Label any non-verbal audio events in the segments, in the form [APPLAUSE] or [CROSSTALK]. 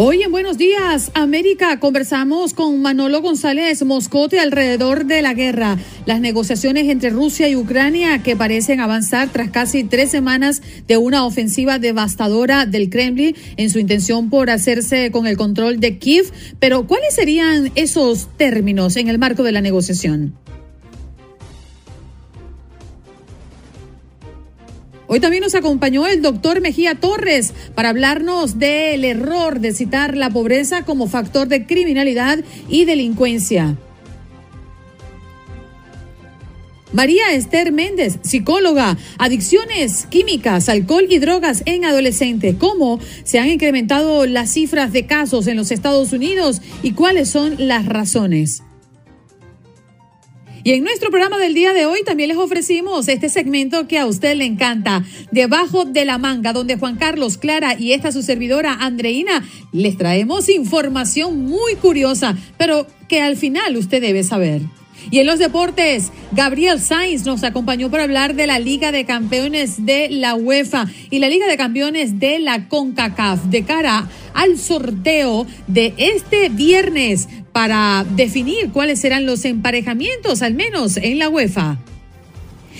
Hoy en Buenos Días, América, conversamos con Manolo González Moscote alrededor de la guerra, las negociaciones entre Rusia y Ucrania que parecen avanzar tras casi tres semanas de una ofensiva devastadora del Kremlin en su intención por hacerse con el control de Kiev. Pero, ¿cuáles serían esos términos en el marco de la negociación? Hoy también nos acompañó el doctor Mejía Torres para hablarnos del error de citar la pobreza como factor de criminalidad y delincuencia. María Esther Méndez, psicóloga, adicciones químicas, alcohol y drogas en adolescentes. ¿Cómo se han incrementado las cifras de casos en los Estados Unidos y cuáles son las razones? Y en nuestro programa del día de hoy también les ofrecimos este segmento que a usted le encanta, Debajo de la manga, donde Juan Carlos Clara y esta su servidora Andreina les traemos información muy curiosa, pero que al final usted debe saber. Y en los deportes, Gabriel Sainz nos acompañó para hablar de la Liga de Campeones de la UEFA y la Liga de Campeones de la CONCACAF de cara al sorteo de este viernes para definir cuáles serán los emparejamientos, al menos en la UEFA.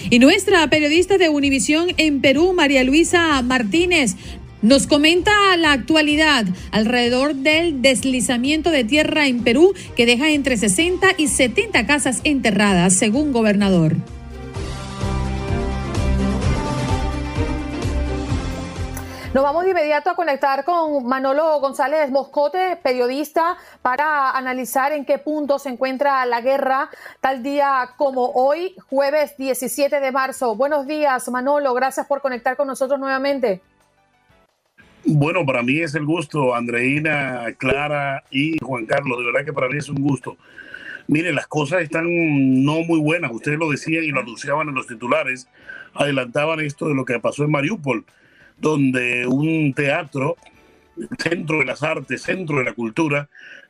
Y nuestra periodista de Univisión en Perú, María Luisa Martínez, nos comenta la actualidad alrededor del deslizamiento de tierra en Perú que deja entre 60 y 70 casas enterradas, según gobernador. Nos vamos de inmediato a conectar con Manolo González Moscote, periodista, para analizar en qué punto se encuentra la guerra tal día como hoy, jueves 17 de marzo. Buenos días, Manolo. Gracias por conectar con nosotros nuevamente. Bueno, para mí es el gusto, Andreina, Clara y Juan Carlos. De verdad que para mí es un gusto. Mire, las cosas están no muy buenas. Ustedes lo decían y lo anunciaban en los titulares. Adelantaban esto de lo que pasó en Mariupol donde un teatro, centro de las artes, centro de la cultura,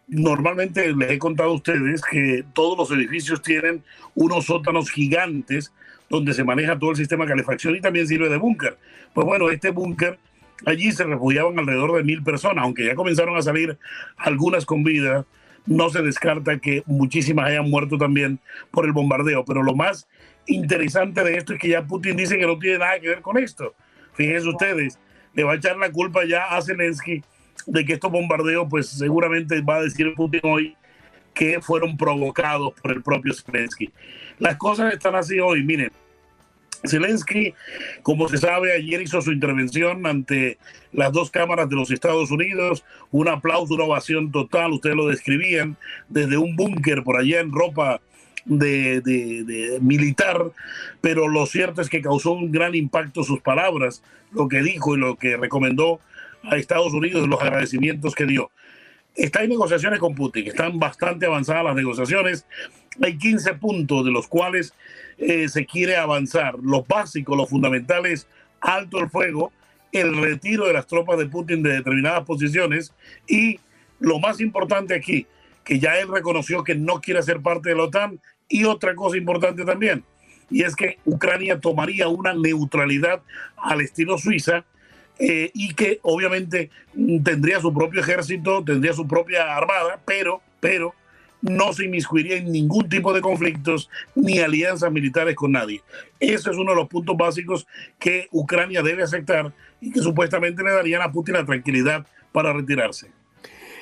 normalmente les he contado a ustedes que todos los edificios tienen unos sótanos gigantes donde se maneja todo el sistema de calefacción y también sirve de búnker. Pues bueno, este búnker, allí se refugiaban alrededor de mil personas, aunque ya comenzaron a salir algunas con vida, no se descarta que muchísimas hayan muerto también por el bombardeo. Pero lo más interesante de esto es que ya Putin dice que no tiene nada que ver con esto. Fíjense ustedes, le va a echar la culpa ya a Zelensky de que estos bombardeos, pues seguramente va a decir Putin hoy que fueron provocados por el propio Zelensky. Las cosas están así hoy, miren. Zelensky, como se sabe, ayer hizo su intervención ante las dos cámaras de los Estados Unidos, un aplauso, una ovación total, ustedes lo describían, desde un búnker por allá en ropa de, militar, pero lo cierto es que causó un gran impacto sus palabras, lo que dijo y lo que recomendó a Estados Unidos, los agradecimientos que dio. Está en negociaciones con Putin, están bastante avanzadas las negociaciones. Hay 15 puntos de los cuales eh, se quiere avanzar. Los básicos, los fundamentales, alto el fuego, el retiro de las tropas de Putin de determinadas posiciones y lo más importante aquí, que ya él reconoció que no quiere ser parte de la OTAN y otra cosa importante también, y es que Ucrania tomaría una neutralidad al estilo Suiza eh, y que obviamente tendría su propio ejército, tendría su propia armada, pero, pero no se inmiscuiría en ningún tipo de conflictos ni alianzas militares con nadie. Ese es uno de los puntos básicos que Ucrania debe aceptar y que supuestamente le darían a Putin la tranquilidad para retirarse.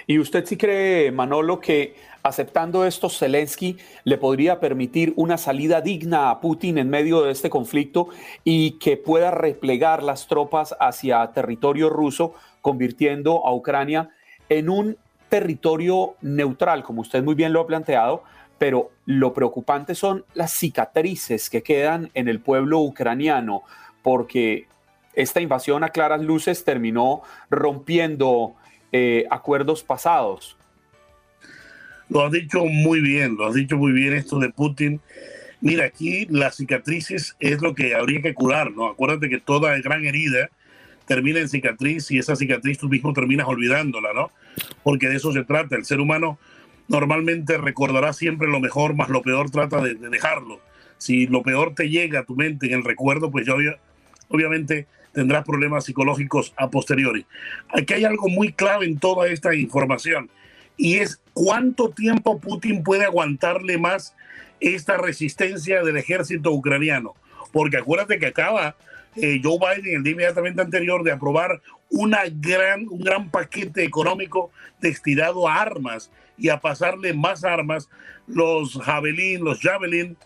¿Y usted sí cree, Manolo, que Aceptando esto, Zelensky le podría permitir una salida digna a Putin en medio de este conflicto y que pueda replegar las tropas hacia territorio ruso, convirtiendo a Ucrania en un territorio neutral, como usted muy bien lo ha planteado, pero lo preocupante son las cicatrices que quedan en el pueblo ucraniano, porque esta invasión a claras luces terminó rompiendo eh, acuerdos pasados. Lo has dicho muy bien, lo has dicho muy bien esto de Putin. Mira, aquí las cicatrices es lo que habría que curar, ¿no? Acuérdate que toda gran herida termina en cicatriz y esa cicatriz tú mismo terminas olvidándola, ¿no? Porque de eso se trata. El ser humano normalmente recordará siempre lo mejor, más lo peor trata de, dejarlo. Si lo peor te llega a tu mente en el recuerdo, pues ya obviamente tendrás problemas psicológicos a posteriori. Aquí hay algo muy clave en toda esta información y es cuánto tiempo Putin puede aguantarle más esta resistencia del ejército ucraniano. Porque acuérdate que acaba eh, Joe Biden el día inmediatamente anterior de aprobar una gran, un gran paquete económico destinado a armas y a pasarle más armas, los Javelin, los Javelin,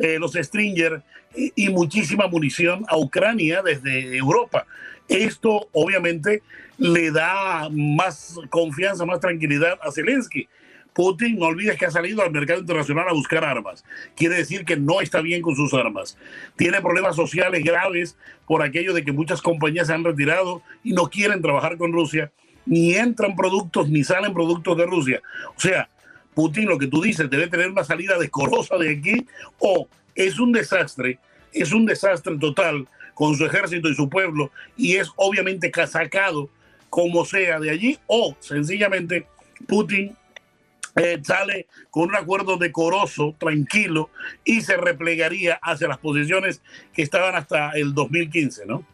eh, los Stringer y muchísima munición a Ucrania desde Europa. Esto obviamente le da más confianza, más tranquilidad a Zelensky. Putin, no olvides que ha salido al mercado internacional a buscar armas. Quiere decir que no está bien con sus armas. Tiene problemas sociales graves por aquello de que muchas compañías se han retirado y no quieren trabajar con Rusia. Ni entran productos ni salen productos de Rusia. O sea, Putin, lo que tú dices, debe tener una salida decorosa de aquí o es un desastre, es un desastre total con su ejército y su pueblo y es obviamente casacado como sea de allí o sencillamente Putin eh, sale con un acuerdo decoroso, tranquilo y se replegaría hacia las posiciones que estaban hasta el 2015, ¿no?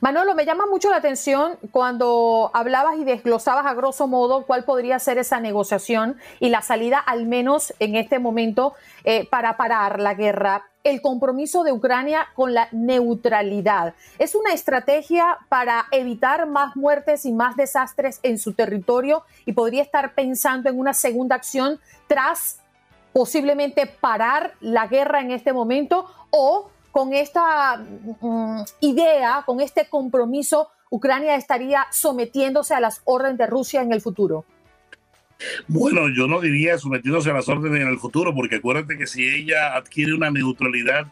Manolo, me llama mucho la atención cuando hablabas y desglosabas a grosso modo cuál podría ser esa negociación y la salida, al menos en este momento, eh, para parar la guerra. El compromiso de Ucrania con la neutralidad. ¿Es una estrategia para evitar más muertes y más desastres en su territorio y podría estar pensando en una segunda acción tras posiblemente parar la guerra en este momento o con esta mm, idea, con este compromiso, Ucrania estaría sometiéndose a las órdenes de Rusia en el futuro? Bueno, yo no diría sometiéndose a las órdenes en el futuro, porque acuérdate que si ella adquiere una neutralidad,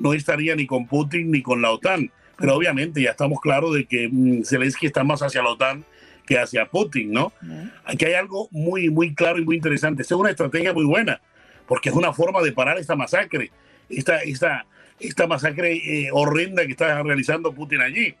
no estaría ni con Putin ni con la OTAN. Pero obviamente ya estamos claros de que mm, Zelensky está más hacia la OTAN que hacia Putin, ¿no? Aquí hay algo muy, muy claro y muy interesante. Esta es una estrategia muy buena, porque es una forma de parar esta masacre, esta, esta, esta masacre eh, horrenda que está realizando Putin allí.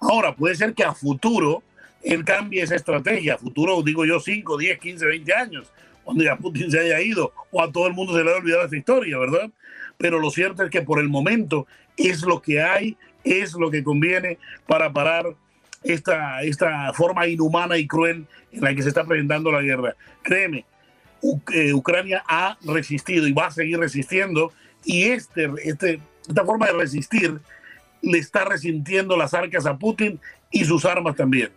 Ahora, puede ser que a futuro él cambie esa estrategia, a futuro digo yo 5, 10, 15, 20 años, cuando ya Putin se haya ido o a todo el mundo se le haya olvidado esta historia, ¿verdad? Pero lo cierto es que por el momento es lo que hay, es lo que conviene para parar esta, esta forma inhumana y cruel en la que se está presentando la guerra. Créeme, eh, Ucrania ha resistido y va a seguir resistiendo y este, este, esta forma de resistir le está resintiendo las arcas a Putin y sus armas también.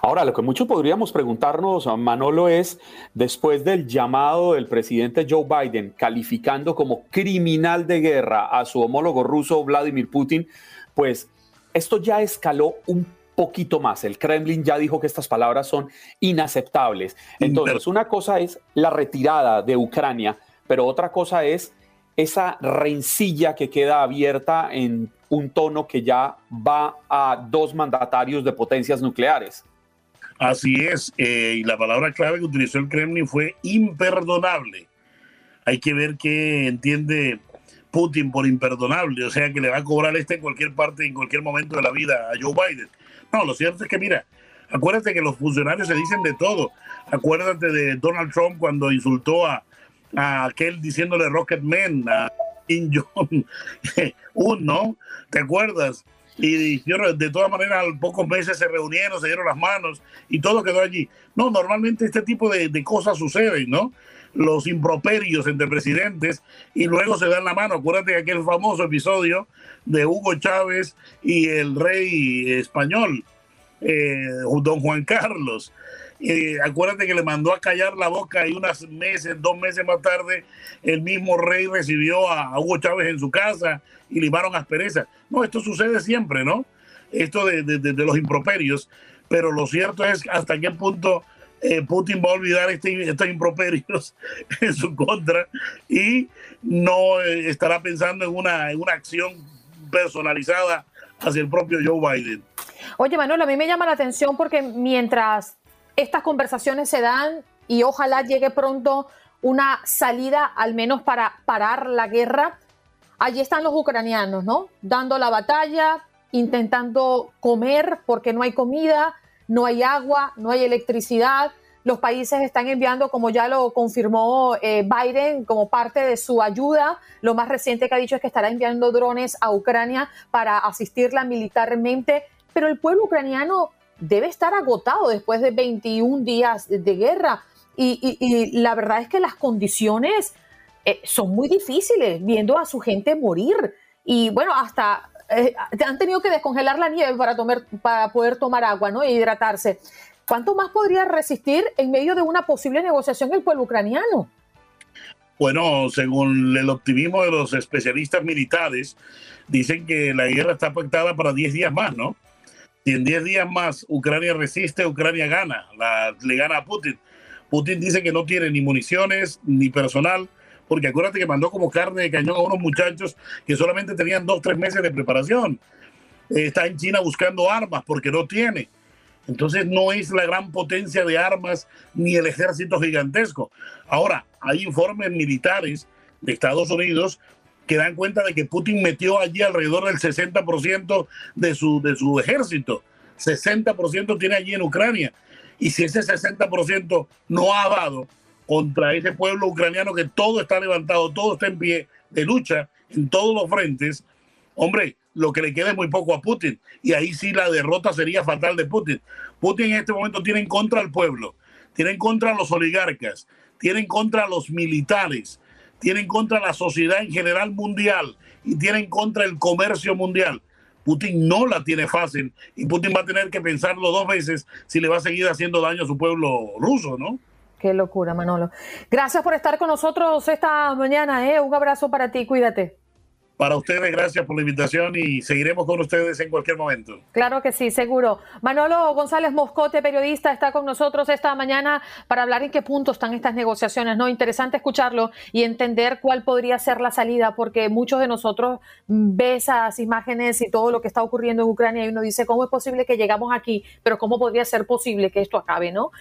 Ahora, lo que muchos podríamos preguntarnos, Manolo, es, después del llamado del presidente Joe Biden calificando como criminal de guerra a su homólogo ruso Vladimir Putin, pues esto ya escaló un poquito más. El Kremlin ya dijo que estas palabras son inaceptables. Entonces, una cosa es la retirada de Ucrania, pero otra cosa es esa rencilla que queda abierta en un tono que ya va a dos mandatarios de potencias nucleares. Así es, eh, y la palabra clave que utilizó el Kremlin fue imperdonable. Hay que ver qué entiende Putin por imperdonable, o sea que le va a cobrar este en cualquier parte, en cualquier momento de la vida a Joe Biden. No, lo cierto es que mira, acuérdate que los funcionarios se dicen de todo. Acuérdate de Donald Trump cuando insultó a, a aquel diciéndole Rocket Man, a Kim Jong-un, [LAUGHS] ¿no? ¿Te acuerdas? Y de todas maneras, al pocos meses se reunieron, se dieron las manos y todo quedó allí. No, normalmente este tipo de, de cosas suceden, ¿no? Los improperios entre presidentes y luego se dan la mano. Acuérdate de aquel famoso episodio de Hugo Chávez y el rey español, eh, don Juan Carlos. Eh, acuérdate que le mandó a callar la boca y unos meses, dos meses más tarde, el mismo rey recibió a, Hugo Chávez en su casa y limaron asperezas. No, esto sucede siempre, ¿no? Esto de, los improperios, pero lo cierto es hasta qué punto eh, Putin va a olvidar este, estos improperios [LAUGHS] en su contra y no eh, estará pensando en una, en una acción personalizada hacia el propio Joe Biden. Oye, Manuel, a mí me llama la atención porque mientras estas conversaciones se dan y ojalá llegue pronto una salida, al menos para parar la guerra, allí están los ucranianos, ¿no? Dando la batalla, intentando comer porque no hay comida, no hay agua, no hay electricidad. Los países están enviando, como ya lo confirmó eh, Biden, como parte de su ayuda. Lo más reciente que ha dicho es que estará enviando drones a Ucrania para asistirla militarmente. Pero el pueblo ucraniano debe estar agotado después de 21 días de guerra. Y, la verdad es que las condiciones eh, son muy difíciles, viendo a su gente morir. Y bueno, hasta eh, han tenido que descongelar la nieve para, tomar, para poder tomar agua ¿no? e hidratarse. ¿Cuánto más podría resistir en medio de una posible negociación el pueblo ucraniano? Bueno, según el optimismo de los especialistas militares, dicen que la guerra está pactada para 10 días más, ¿no? Si en 10 días más Ucrania resiste, Ucrania gana, la, le gana a Putin. Putin dice que no tiene ni municiones ni personal, porque acuérdate que mandó como carne de cañón a unos muchachos que solamente tenían dos, tres meses de preparación. está en China buscando armas porque no tiene. Entonces no es la gran potencia de armas ni el ejército gigantesco. Ahora, hay informes militares de Estados Unidos que dan cuenta de que Putin metió allí alrededor del 60% de su, de su ejército. 60% tiene allí en Ucrania. Y si ese 60% no ha dado contra ese pueblo ucraniano que todo está levantado, todo está en pie de lucha en todos los frentes, hombre, lo que le queda es muy poco a Putin. Y ahí sí la derrota sería fatal de Putin. Putin en este momento tiene en contra al pueblo, tiene en contra los oligarcas, tiene en contra los militares, tiene en contra la sociedad en general mundial y tiene en contra el comercio mundial. Putin no la tiene fácil y Putin va a tener que pensarlo dos veces si le va a seguir haciendo daño a su pueblo ruso, ¿no? Qué locura, Manolo. Gracias por estar con nosotros esta mañana, ¿eh? Un abrazo para ti, cuídate. Para ustedes, gracias por la invitación y seguiremos con ustedes en cualquier momento. Claro que sí, seguro. Manolo González Moscote, periodista, está con nosotros esta mañana para hablar en qué punto están estas negociaciones. No, interesante escucharlo y entender cuál podría ser la salida, porque muchos de nosotros ve esas imágenes y todo lo que está ocurriendo en Ucrania y uno dice, ¿cómo es posible que llegamos aquí? Pero ¿cómo podría ser posible que esto acabe, no?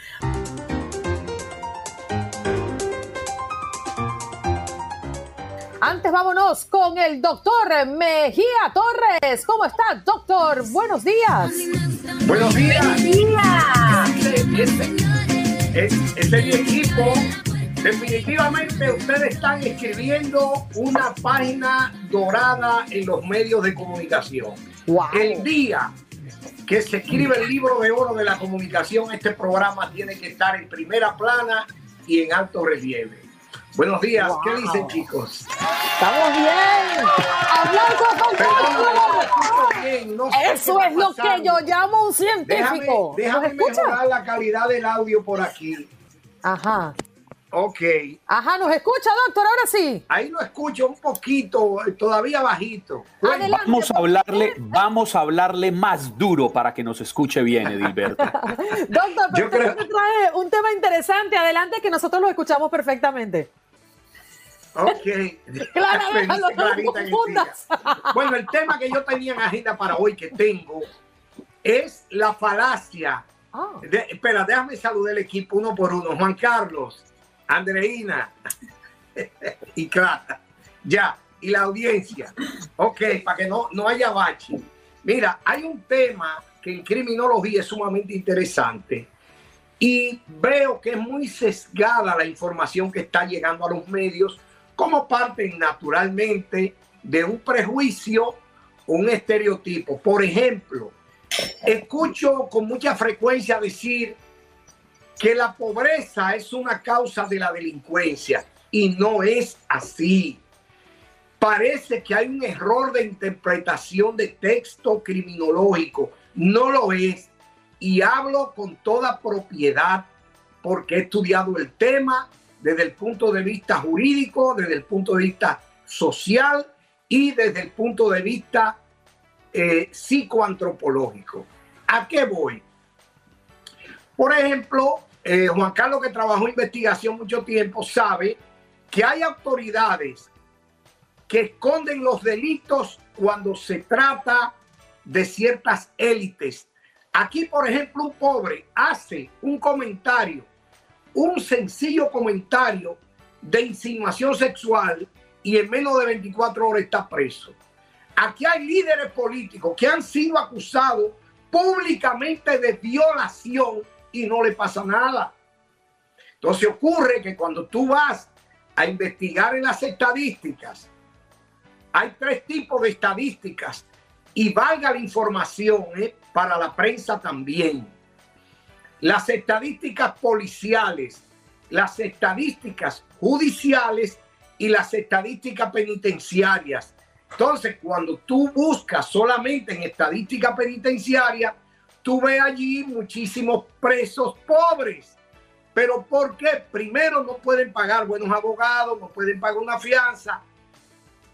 Antes vámonos con el doctor Mejía Torres. ¿Cómo está, doctor? Buenos días. Buenos días. Buenos días. Este, es mi equipo, definitivamente ustedes están escribiendo una página dorada en los medios de comunicación. El día que se escribe el libro de oro de la comunicación, este programa tiene que estar en primera plana y en alto relieve. Buenos días, ¿qué dicen chicos? Estamos bien. Hablando Eso es lo que yo llamo un científico. Déjame, déjame mejorar la calidad del audio por aquí. Ajá. Ok. Ajá, ¿nos escucha, doctor? Ahora sí. Ahí lo escucho un poquito, todavía bajito. vamos a hablarle, vamos a hablarle más duro para que nos escuche bien, Edilberto. [LAUGHS] doctor, pero creo... trae un tema interesante. Adelante, que nosotros lo escuchamos perfectamente. Ok. [LAUGHS] [LAUGHS] bueno, el tema que yo tenía en agenda para hoy, que tengo, es la falacia. Ah. espera, déjame saludar el equipo uno por uno. Juan Carlos, Andreina [LAUGHS] y Clara. Ya, y la audiencia. Ok, para que no, no haya bache. Mira, hay un tema que en criminología es sumamente interesante y veo que es muy sesgada la información que está llegando a los medios como parte naturalmente de un prejuicio, un estereotipo. Por ejemplo, escucho con mucha frecuencia decir que la pobreza es una causa de la delincuencia y no es así. Parece que hay un error de interpretación de texto criminológico. No lo es. y hablo con toda propiedad porque he estudiado el tema desde el punto de vista jurídico, desde el punto de vista social y desde el punto de vista eh, psicoantropológico. ¿A qué voy? Por ejemplo, eh, Juan Carlos, que trabajó en investigación mucho tiempo, sabe que hay autoridades que esconden los delitos cuando se trata de ciertas élites. Aquí, por ejemplo, un pobre hace un comentario, un sencillo comentario de insinuación sexual y en menos de 24 horas está preso. Aquí hay líderes políticos que han sido acusados públicamente de violación y no le pasa nada. Entonces ocurre que cuando tú vas a investigar en las estadísticas, hay tres tipos de estadísticas y valga la información ¿eh? para la prensa también. Las estadísticas policiales, las estadísticas judiciales y las estadísticas penitenciarias. Entonces, cuando tú buscas solamente en estadística penitenciaria, tú ves allí muchísimos presos pobres. Pero ¿por qué? Primero no pueden pagar buenos abogados, no pueden pagar una fianza.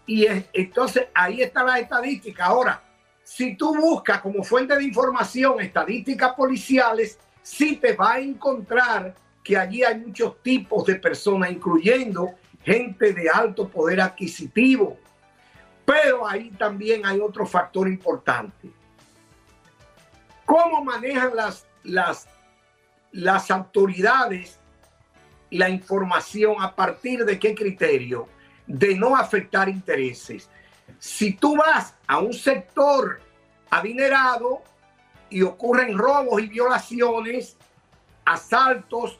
Y entonces ahí está la estadística. Ahora, si tú buscas como fuente de información estadísticas policiales, sí te va a encontrar que allí hay muchos tipos de personas, incluyendo gente de alto poder adquisitivo. Pero ahí también hay otro factor importante ¿Cómo manejan las, las, las autoridades la información a partir de qué criterio? De no afectar intereses. Si tú vas a un sector adinerado y ocurren robos y violaciones, asaltos,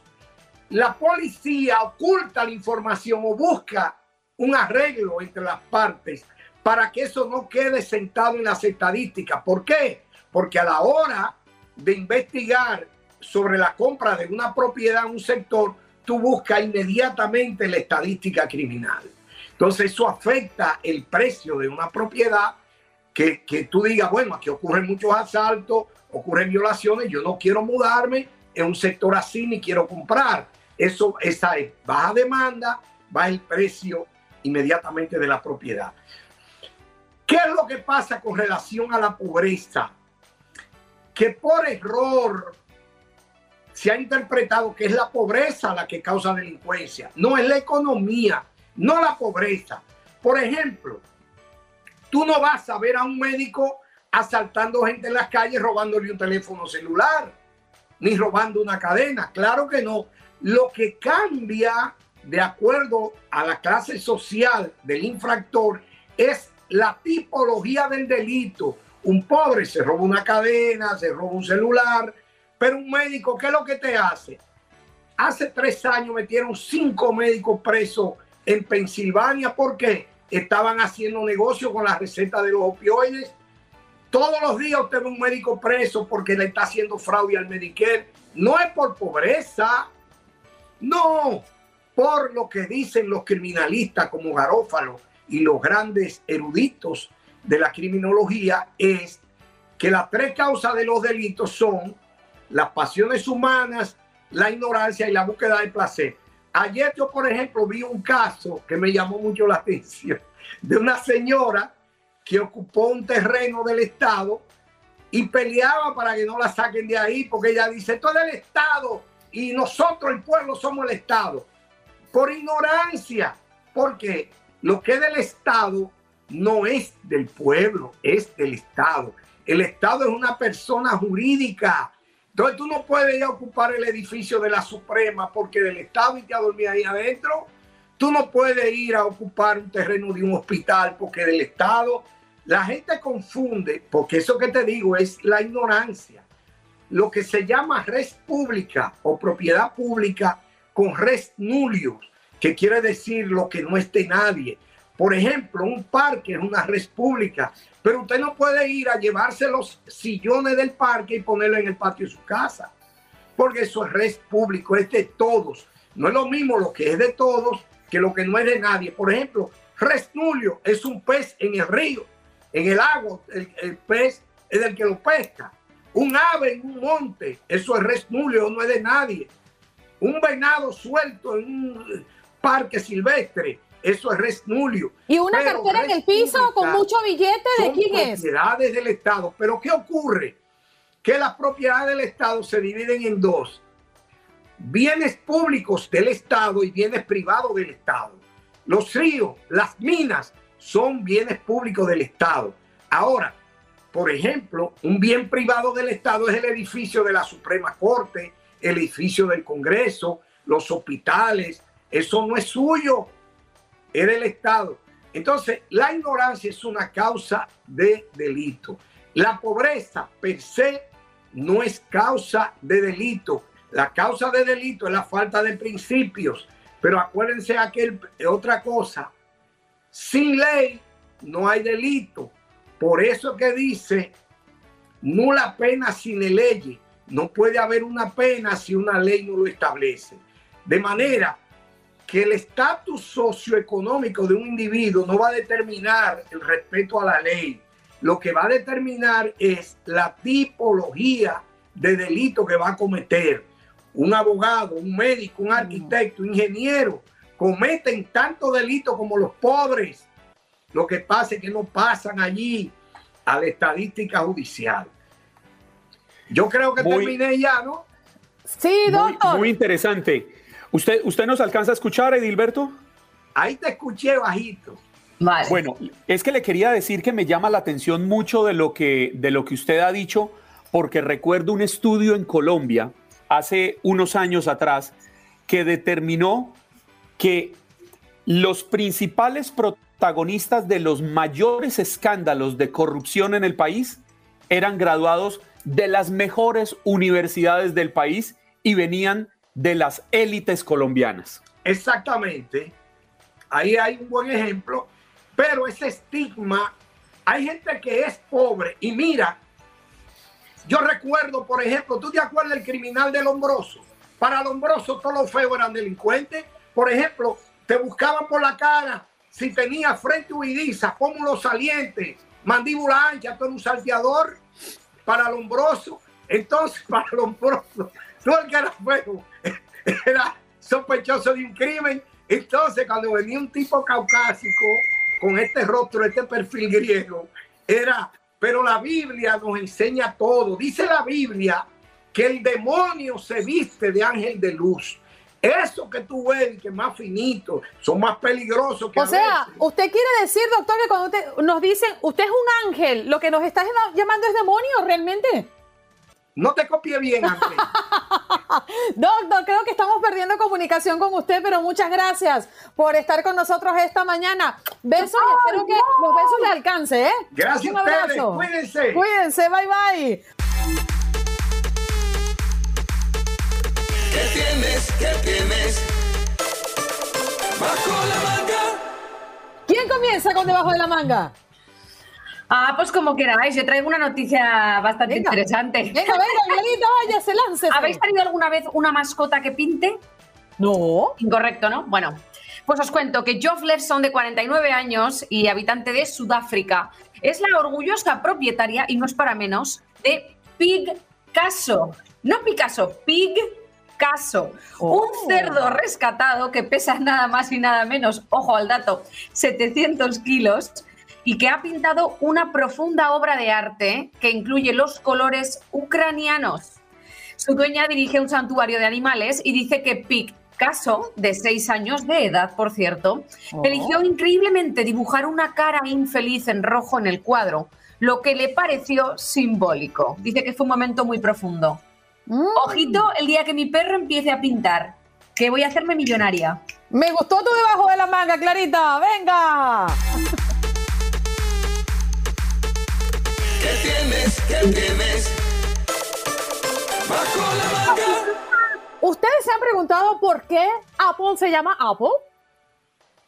la policía oculta la información o busca un arreglo entre las partes para que eso no quede sentado en las estadísticas. ¿Por qué? Porque a la hora de investigar sobre la compra de una propiedad en un sector, tú buscas inmediatamente la estadística criminal. Entonces eso afecta el precio de una propiedad que, tú digas, bueno, aquí ocurren muchos asaltos, ocurren violaciones, yo no quiero mudarme en un sector así ni quiero comprar. Eso, esa es baja demanda, baja el precio inmediatamente de la propiedad. ¿Qué es lo que pasa con relación a la pobreza? que por error se ha interpretado que es la pobreza la que causa delincuencia. No es la economía, no la pobreza. Por ejemplo, tú no vas a ver a un médico asaltando gente en las calles robándole un teléfono celular, ni robando una cadena. Claro que no. Lo que cambia de acuerdo a la clase social del infractor es la tipología del delito un pobre se roba una cadena, se roba un celular, pero un médico, ¿qué es lo que te hace? Hace tres años metieron cinco médicos presos en Pensilvania porque estaban haciendo negocio con la receta de los opioides. Todos los días usted ve un médico preso porque le está haciendo fraude al Medicare. No es por pobreza, no, por lo que dicen los criminalistas como Garófalo y los grandes eruditos de la criminología es que las tres causas de los delitos son las pasiones humanas, la ignorancia y la búsqueda de placer. Ayer yo, por ejemplo, vi un caso que me llamó mucho la [LAUGHS] atención de una señora que ocupó un terreno del Estado y peleaba para que no la saquen de ahí porque ella dice, esto es del Estado y nosotros, el pueblo, somos el Estado. Por ignorancia, porque lo que es del Estado no es del pueblo, es del Estado. El Estado es una persona jurídica. Entonces tú no puedes ir a ocupar el edificio de la Suprema porque del Estado y te a dormir ahí adentro. Tú no puedes ir a ocupar un terreno de un hospital porque del Estado. La gente confunde, porque eso que te digo es la ignorancia. Lo que se llama res pública o propiedad pública con res nullius, que quiere decir lo que no esté nadie. Por ejemplo, un parque es una red pública, pero usted no puede ir a llevarse los sillones del parque y ponerlo en el patio de su casa, porque eso es red público, es de todos. No es lo mismo lo que es de todos que lo que no es de nadie. Por ejemplo, res nulio es un pez en el río, en el agua, el, pez es el que lo pesca. Un ave en un monte, eso es res nulio, no es de nadie. Un venado suelto en un parque silvestre, eso es res nulio. Y una cartera en el piso con mucho billete, ¿de quién es? Propiedades del Estado. Pero ¿qué ocurre? Que las propiedades del Estado se dividen en dos. Bienes públicos del Estado y bienes privados del Estado. Los ríos, las minas son bienes públicos del Estado. Ahora, por ejemplo, un bien privado del Estado es el edificio de la Suprema Corte, el edificio del Congreso, los hospitales. Eso no es suyo, es del Estado. Entonces, la ignorancia es una causa de delito. La pobreza per se no es causa de delito. La causa de delito es la falta de principios. Pero acuérdense aquel otra cosa. Sin ley no hay delito. Por eso que dice nula pena sin ley. No puede haber una pena si una ley no lo establece. De manera que el estatus socioeconómico de un individuo no va a determinar el respeto a la ley. Lo que va a determinar es la tipología de delito que va a cometer. Un abogado, un médico, un arquitecto, un ingeniero cometen tanto delito como los pobres. Lo que pasa es que no pasan allí a la estadística judicial. Yo creo que terminé ya, ¿no? Sí, doctor. Muy, interesante. ¿Usted, ¿Usted nos alcanza a escuchar, Edilberto? Ahí te escuché bajito. Vale. Bueno, es que le quería decir que me llama la atención mucho de lo que, de lo que usted ha dicho, porque recuerdo un estudio en Colombia hace unos años atrás que determinó que los principales protagonistas de los mayores escándalos de corrupción en el país eran graduados de las mejores universidades del país y venían de las élites colombianas. Exactamente. Ahí hay un buen ejemplo, pero ese estigma, hay gente que es pobre y mira, yo recuerdo, por ejemplo, ¿tú te acuerdas del criminal de Lombroso? Para Lombroso todos los feos eran delincuentes. Por ejemplo, te buscaban por la cara si tenía frente huidiza, pómulo saliente, mandíbula ancha, eres un salteador para Lombroso. Entonces, [LAUGHS] para Lombroso, todo el que era feo era sospechoso de un crimen. Entonces, cuando venía un tipo caucásico con este rostro, este perfil griego, era pero la Biblia nos enseña todo. Dice la Biblia que el demonio se viste de ángel de luz. Eso que tú ves, que más finito, son más peligrosos que O sea, usted quiere decir, doctor, que cuando nos dicen, usted es un ángel, lo que nos está llamando es demonio, ¿realmente? No te copie bien, Andrés. [LAUGHS] Doctor, creo que estamos perdiendo comunicación con usted, pero muchas gracias por estar con nosotros esta mañana. Besos y espero que los besos le alcance, ¿eh? Gracias Un abrazo. Cuídense. Cuídense, bye bye. ¿Qué tienes? ¿Qué tienes? Bajo la manga. ¿Quién comienza con debajo de la manga? Ah, pues como queráis, yo traigo una noticia bastante interesante. Venga, venga, Violeta, vaya, se lance. ¿Habéis tenido alguna vez una mascota que pinte? No. Incorrecto, ¿no? Bueno, pues os cuento que Geoff Lerson, de 49 años y habitante de Sudáfrica, es la orgullosa propietaria, y no es para menos, de Pig Caso. No Picasso, Pig Caso. Un Oh. cerdo rescatado que pesa nada más y nada menos, ojo al dato, 700 kilos y que ha pintado una profunda obra de arte que incluye los colores ucranianos. Su dueña dirige un santuario de animales y dice que Picasso, de seis años de edad, por cierto, Oh. eligió increíblemente dibujar una cara infeliz en rojo en el cuadro, lo que le pareció simbólico. Dice que fue un momento muy profundo. Mm. Ojito el día que mi perro empiece a pintar, que voy a hacerme millonaria. Me gustó tu debajo de la manga, Clarita. Venga. ¿Qué tienes? ¿Ustedes se han preguntado por qué Apple se llama Apple?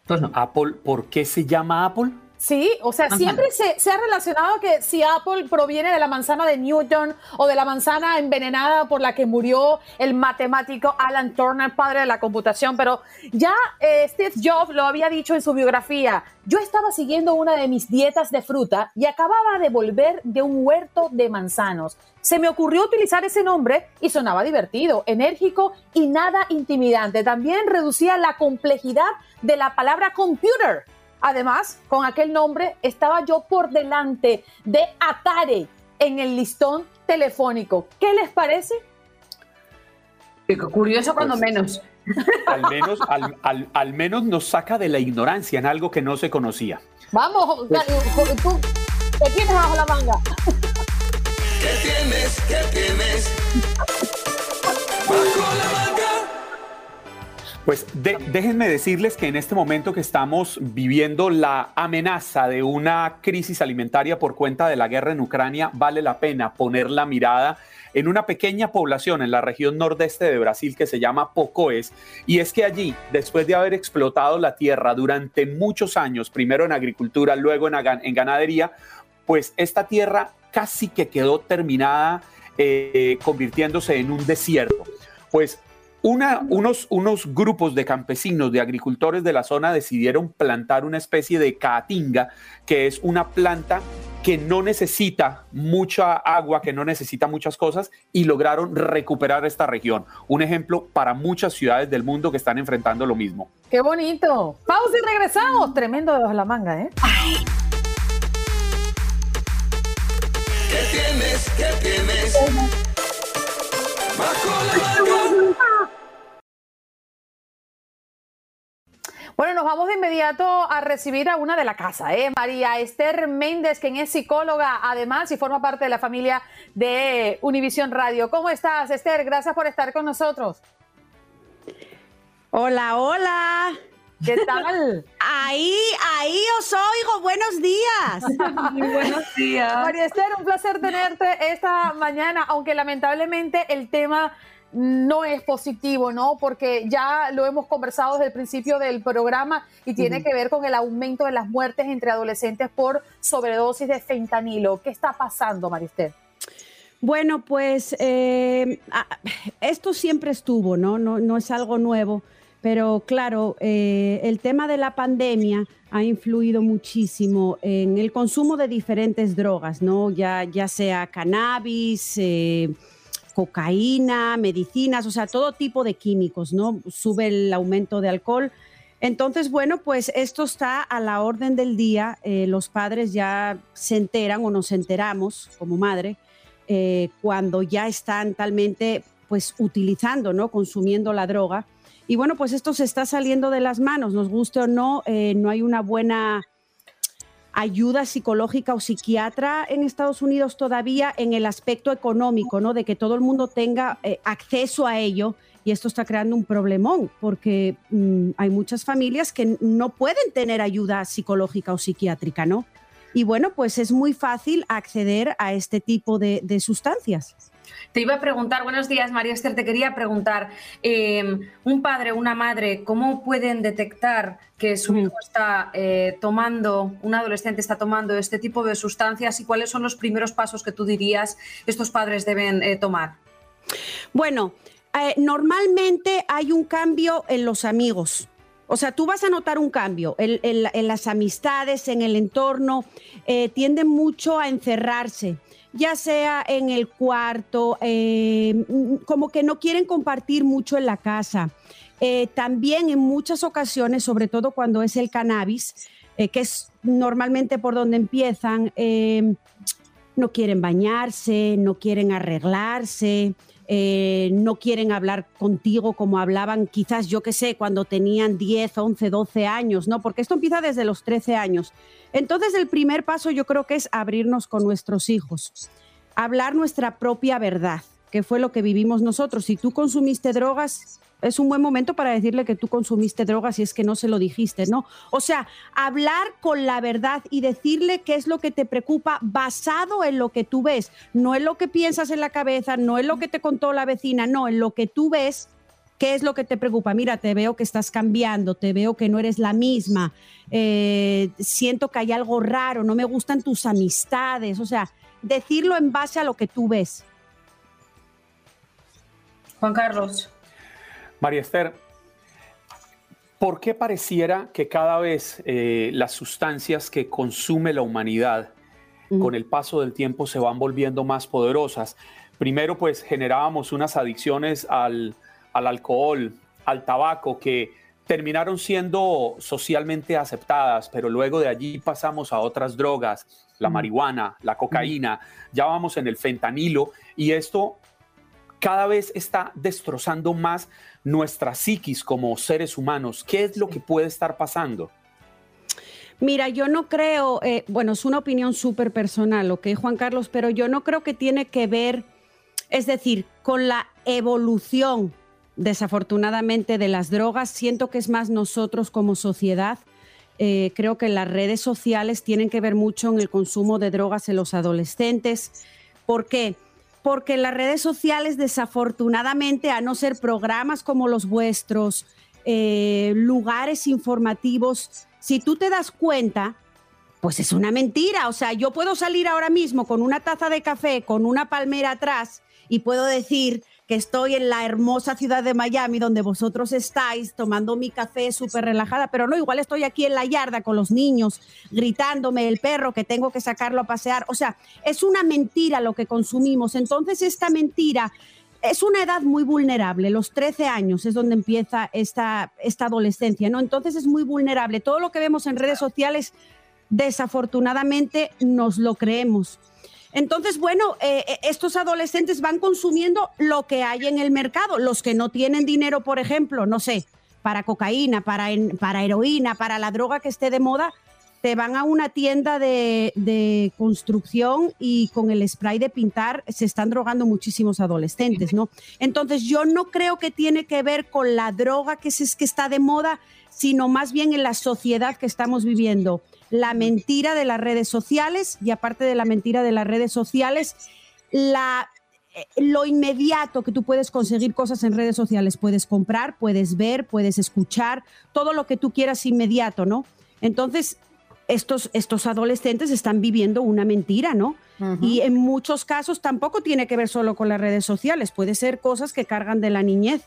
Pues no. Apple, ¿por qué se llama Apple? Sí, o sea, siempre se, se, ha relacionado que si Apple proviene de la manzana de Newton o de la manzana envenenada por la que murió el matemático Alan Turner, padre de la computación, pero ya eh, Steve Jobs lo había dicho en su biografía, yo estaba siguiendo una de mis dietas de fruta y acababa de volver de un huerto de manzanos. Se me ocurrió utilizar ese nombre y sonaba divertido, enérgico y nada intimidante. También reducía la complejidad de la palabra computer Además, con aquel nombre estaba yo por delante de Atari en el listón telefónico. ¿Qué les parece? Curioso cuando Pues, menos. Al menos, al, al- al menos nos saca de la ignorancia en algo que no se conocía. Vamos, Gary, tú te tienes bajo la manga. ¿Qué tienes? ¿Qué tienes? Bajo la manga. Pues déjenme decirles que en este momento que estamos viviendo la amenaza de una crisis alimentaria por cuenta de la guerra en Ucrania, vale la pena poner la mirada en una pequeña población en la región nordeste de Brasil que se llama Pocoes. Y es que allí, después de haber explotado la tierra durante muchos años, primero en agricultura, luego en ganadería, pues esta tierra casi que quedó terminada eh, convirtiéndose en un desierto. Pues una- unos, unos grupos de campesinos, de agricultores de la zona decidieron plantar una especie de caatinga, que es una planta que no necesita mucha agua, que no necesita muchas cosas, y lograron recuperar esta región. Un ejemplo para muchas ciudades del mundo que están enfrentando lo mismo. Qué bonito. Pausa y regresamos. Tremendo de bajo la manga, ¿eh? ¿Qué tienes? ¿Qué tienes? Bajo la Bueno, nos vamos de inmediato a recibir a una de la casa, ¿eh? María Esther Méndez, quien es psicóloga, además, y forma parte de la familia de Univisión Radio. ¿Cómo estás, Esther? Gracias por estar con nosotros. Hola, hola. ¿Qué tal? [LAUGHS] Ahí, ahí os oigo. Buenos días. Muy [LAUGHS] buenos días. María Esther, un placer tenerte esta mañana, aunque lamentablemente el tema no es positivo, ¿no? Porque ya lo hemos conversado desde el principio del programa y tiene que ver con el aumento de las muertes entre adolescentes por sobredosis de fentanilo. ¿Qué está pasando, María Esther? Bueno, pues eh, esto siempre estuvo, ¿no? No, no es algo nuevo, pero claro, eh, el tema de la pandemia ha influido muchísimo en el consumo de diferentes drogas, ¿no? Ya, ya sea cannabis, eh, cocaína, medicinas, o sea, todo tipo de químicos, ¿no? Sube el aumento de alcohol. Entonces, bueno, pues esto está a la orden del día. Eh, los padres ya se enteran o nos enteramos como madre eh, cuando ya están talmente pues utilizando, ¿no? Consumiendo la droga. Y bueno, pues esto se está saliendo de las manos, nos guste o no, eh, no hay una buena ayuda psicológica o psiquiatra en Estados Unidos todavía en el aspecto económico, ¿no? De que todo el mundo tenga eh, acceso a ello y esto está creando un problemón porque mm, hay muchas familias que no pueden tener ayuda psicológica o psiquiátrica, ¿no? Y bueno, pues es muy fácil acceder a este tipo de, de sustancias. Te iba a preguntar, buenos días María Esther, te quería preguntar, eh, un padre, una madre, ¿cómo pueden detectar que su hijo está eh, tomando, un adolescente está tomando este tipo de sustancias y cuáles son los primeros pasos que tú dirías estos padres deben eh, tomar? Bueno, normalmente hay un cambio en los amigos. O sea, tú vas a notar un cambio en, en la- en las amistades, en el entorno, tienden mucho a encerrarse, ya sea en el cuarto, eh, como que no quieren compartir mucho en la casa. Eh, también en muchas ocasiones, sobre todo cuando es el cannabis, eh, que es normalmente por donde empiezan, no quieren bañarse, no quieren arreglarse, eh, no quieren hablar contigo como hablaban quizás, yo que sé, cuando tenían 10, 11, 12 años, ¿no? Porque esto empieza desde los 13 años. Entonces, el primer paso yo creo que es abrirnos con nuestros hijos, hablar nuestra propia verdad, que fue lo que vivimos nosotros. Si tú consumiste drogas, es un buen momento para decirle que tú consumiste drogas y es que no se lo dijiste, ¿no? O sea, hablar con la verdad y decirle qué es lo que te preocupa basado en lo que tú ves, no en lo que piensas en la cabeza, no en lo que te contó la vecina, no, en lo que tú ves ¿Qué es lo que te preocupa? Mira, te veo que estás cambiando, te veo que no eres la misma, eh, siento que hay algo raro, no me gustan tus amistades, o sea, decirlo en base a lo que tú ves. Juan Carlos. María Esther, ¿por qué pareciera que cada vez eh, las sustancias que consume la humanidad con el paso del tiempo se van volviendo más poderosas? Primero, pues generábamos unas adicciones al, al alcohol, al tabaco, que terminaron siendo socialmente aceptadas, pero luego de allí pasamos a otras drogas, la marihuana, la cocaína, ya vamos en el fentanilo y esto cada vez está destrozando más nuestra psiquis como seres humanos. ¿Qué es lo que puede estar pasando? Mira, yo no creo, eh, bueno, es una opinión súper personal, ¿ok, Juan Carlos? Pero yo no creo que tiene que ver, es decir, con la evolución, desafortunadamente, de las drogas. Siento que es más nosotros como sociedad. Eh, creo que las redes sociales tienen que ver mucho en el consumo de drogas en los adolescentes. ¿Por qué? porque las redes sociales desafortunadamente, a no ser programas como los vuestros, eh, lugares informativos, si tú te das cuenta, pues es una mentira. O sea, yo puedo salir ahora mismo con una taza de café, con una palmera atrás y puedo decir que estoy en la hermosa ciudad de Miami, donde vosotros estáis tomando mi café súper relajada, pero no, igual estoy aquí en la yarda con los niños, gritándome el perro que tengo que sacarlo a pasear. O sea, es una mentira lo que consumimos. Entonces, esta mentira es una edad muy vulnerable, los 13 años es donde empieza esta, esta adolescencia, ¿no? Entonces es muy vulnerable. Todo lo que vemos en redes sociales, desafortunadamente, nos lo creemos. Entonces, bueno, eh, eh, estos adolescentes van consumiendo lo que hay en el mercado. Los que no tienen dinero, por ejemplo, no sé, para cocaína, para, para heroína, para la droga que esté de moda, te van a una tienda de, de, construcción y con el spray de pintar se están drogando muchísimos adolescentes, ¿no? Entonces yo no creo que tiene que ver con la droga que, es, que está de moda, sino más bien en la sociedad que estamos viviendo la mentira de las redes sociales y aparte de la mentira de las redes sociales, la, eh, lo inmediato que tú puedes conseguir cosas en redes sociales. Puedes comprar, puedes ver, puedes escuchar, todo lo que tú quieras inmediato, ¿no? Entonces, estos, estos adolescentes están viviendo una mentira, ¿no? Y en muchos casos tampoco tiene que ver solo con las redes sociales, puede ser cosas que cargan de la niñez.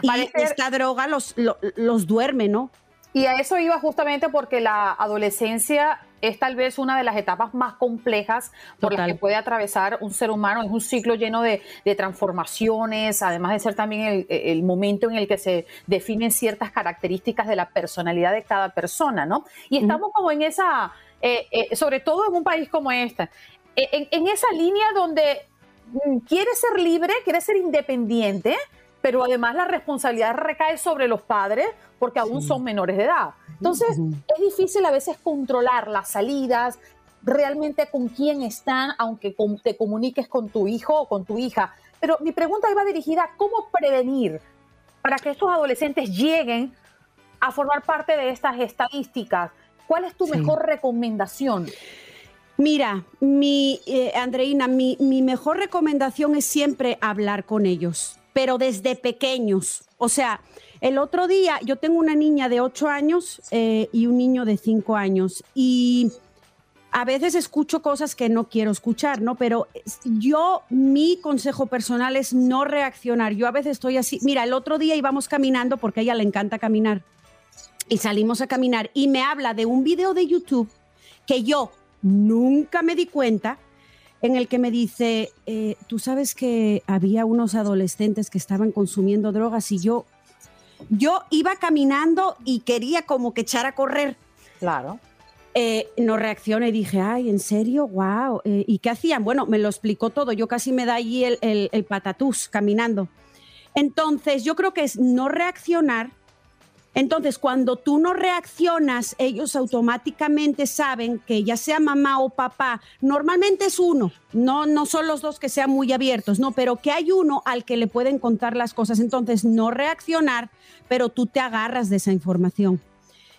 Y esta droga los, los duerme, ¿no? Y a eso iba justamente porque la adolescencia es tal vez una de las etapas más complejas por las que puede atravesar un ser humano. Es un ciclo lleno de, transformaciones, además de ser también el, momento en el que se definen ciertas características de la personalidad de cada persona, ¿no? Y estamos como en esa, eh, eh, sobre todo en un país como este, en, en esa línea donde mm, quiere ser libre, quiere ser independiente, pero además la responsabilidad recae sobre los padres porque aún son menores de edad. Entonces, es difícil a veces controlar las salidas, realmente con quién están, aunque te comuniques con tu hijo o con tu hija. Pero mi pregunta iba dirigida a cómo prevenir para que estos adolescentes lleguen a formar parte de estas estadísticas. ¿Cuál es tu mejor recomendación? Mira, mi, eh, Andreina, mi, mi mejor recomendación es siempre hablar con ellos, pero desde pequeños. O sea, el otro día yo tengo una niña de 8 años eh, y un niño de 5 años y a veces escucho cosas que no quiero escuchar, ¿no? Pero yo, mi consejo personal es no reaccionar. Yo a veces estoy así. Mira, el otro día íbamos caminando porque a ella le encanta caminar y salimos a caminar y me habla de un video de YouTube que yo nunca me di cuenta en el que me dice, eh, tú sabes que había unos adolescentes que estaban consumiendo drogas y yo yo iba caminando y quería como que echar a correr. Claro. Eh, no reaccioné y dije, ay, ¿en serio? ¡Wow! Eh, ¿Y qué hacían? Bueno, me lo explicó todo. Yo casi me da allí el, el patatús caminando. Entonces, yo creo que es no reaccionar, entonces, cuando tú no reaccionas, ellos automáticamente saben que ya sea mamá o papá, normalmente es uno, no, no son los dos que sean muy abiertos, no, pero que hay uno al que le pueden contar las cosas. Entonces, no reaccionar, pero tú te agarras de esa información.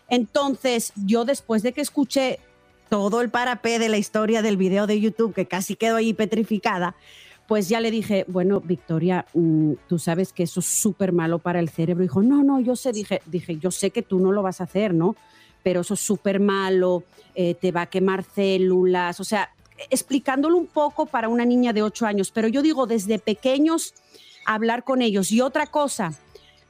Entonces, yo después de que escuché todo el parapé de la historia del video de YouTube, que casi quedo ahí petrificada, pues ya le dije, bueno, Victoria, mm, tú sabes que eso es súper malo para el cerebro. Dijo, no, no, yo sé, dije, dije, yo sé que tú no lo vas a hacer, ¿no? Pero eso es súper malo, eh, te va a quemar células, o sea, explicándolo un poco para una niña de 8 años. Pero yo digo, desde pequeños, hablar con ellos. Y otra cosa,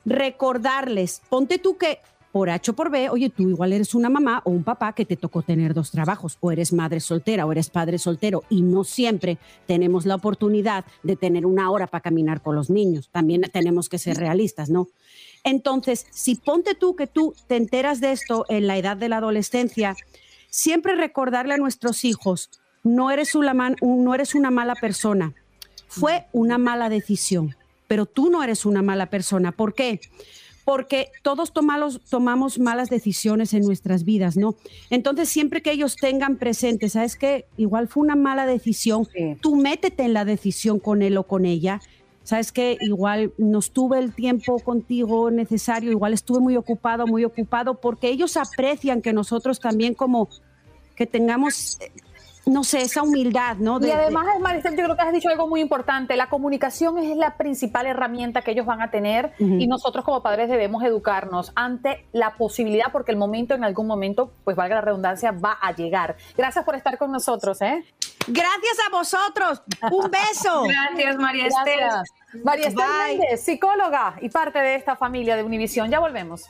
recordarles, ponte tú que por H o por B, oye, tú igual eres una mamá o un papá que te tocó tener dos trabajos, o eres madre soltera o eres padre soltero, y no siempre tenemos la oportunidad de tener una hora para caminar con los niños. También tenemos que ser realistas, ¿no? Entonces, si ponte tú que tú te enteras de esto en la edad de la adolescencia, siempre recordarle a nuestros hijos, no eres una, no eres una mala persona, fue una mala decisión, pero tú no eres una mala persona. ¿Por qué? Porque todos tomamos, tomamos malas decisiones en nuestras vidas, ¿no? Entonces, siempre que ellos tengan presente, ¿sabes qué? Igual fue una mala decisión, tú métete en la decisión con él o con ella. ¿Sabes qué? Igual no estuve el tiempo contigo necesario, igual estuve muy ocupado, muy ocupado, porque ellos aprecian que nosotros también como que tengamos no sé, esa humildad, ¿no? y además, Maricel, yo creo que has dicho algo muy importante. La comunicación es la principal herramienta que ellos van a tener y nosotros como padres debemos educarnos ante la posibilidad, porque el momento, en algún momento, pues valga la redundancia, va a llegar. Gracias por estar con nosotros, ¿eh? Gracias a vosotros. Un beso. [LAUGHS] Gracias, María Esther. María Esther psicóloga y parte de esta familia de Univisión. Ya volvemos.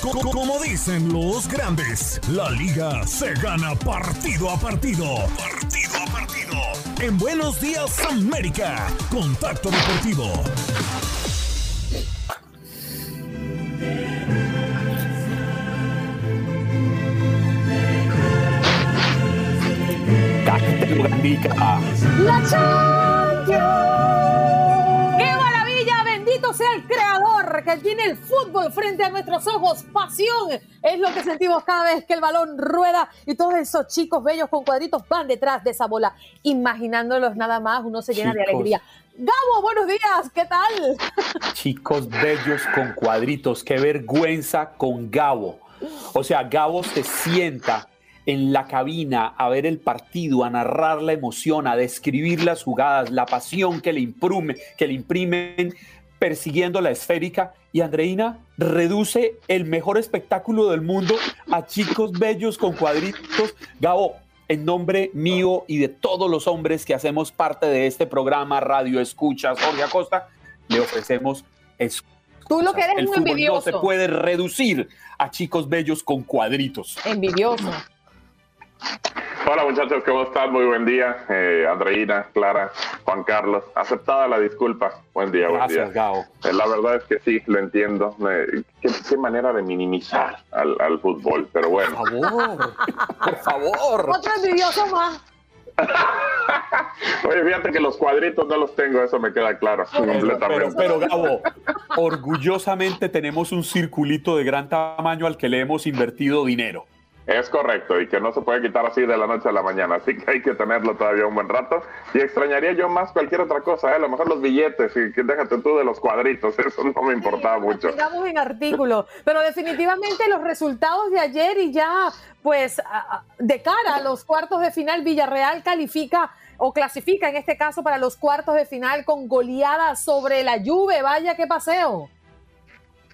Como dicen los grandes, la liga se gana partido a partido. Partido a partido. En Buenos Días América, Contacto Deportivo. La Champions. ¡Qué maravilla! Bendito sea el creador que tiene el fútbol frente a nuestros ojos. Pasión es lo que sentimos cada vez que el balón rueda y todos esos chicos bellos con cuadritos van detrás de esa bola. Imaginándolos nada más, uno se llena de Chicos. alegría. Gabo, buenos días, ¿qué tal? Chicos bellos con cuadritos, qué vergüenza con Gabo. O sea, Gabo se sienta en la cabina a ver el partido, a narrar la emoción, a describir las jugadas, la pasión que le imprime, que le imprimen persiguiendo la esférica y Andreina reduce el mejor espectáculo del mundo a chicos bellos con cuadritos. Gabo, en nombre mío y de todos los hombres que hacemos parte de este programa Radio Escuchas, Jorge Acosta, le ofrecemos excusas. Tú lo que eres El un fútbol no envidioso. se puede reducir a chicos bellos con cuadritos. Envidioso. Hola muchachos, ¿cómo están? Muy buen día. Eh, Andreina, Clara, Juan Carlos. Aceptada la disculpa. Buen día, buen Gracias, día. Gabo. Eh, la verdad es que sí, lo entiendo. Eh, qué, qué manera de minimizar al, al fútbol, pero bueno. Por favor, por favor. Otro envidioso más. [LAUGHS] Oye, fíjate que los cuadritos no los tengo, eso me queda claro. Pero, completamente. pero, Gabo, orgullosamente tenemos un circulito de gran tamaño al que le hemos invertido dinero. Es correcto, y que no se puede quitar así de la noche a la mañana, así que hay que tenerlo todavía un buen rato. Y extrañaría yo más cualquier otra cosa, ¿eh? a lo mejor los billetes, y que déjate tú de los cuadritos, [LAUGHS] eso no me importaba mucho. Digamos en artículo, pero definitivamente los resultados de ayer y ya, pues, de cara a los cuartos de final, Villarreal califica o clasifica en este caso para los cuartos de final con goleada sobre la Juve. Vaya qué paseo.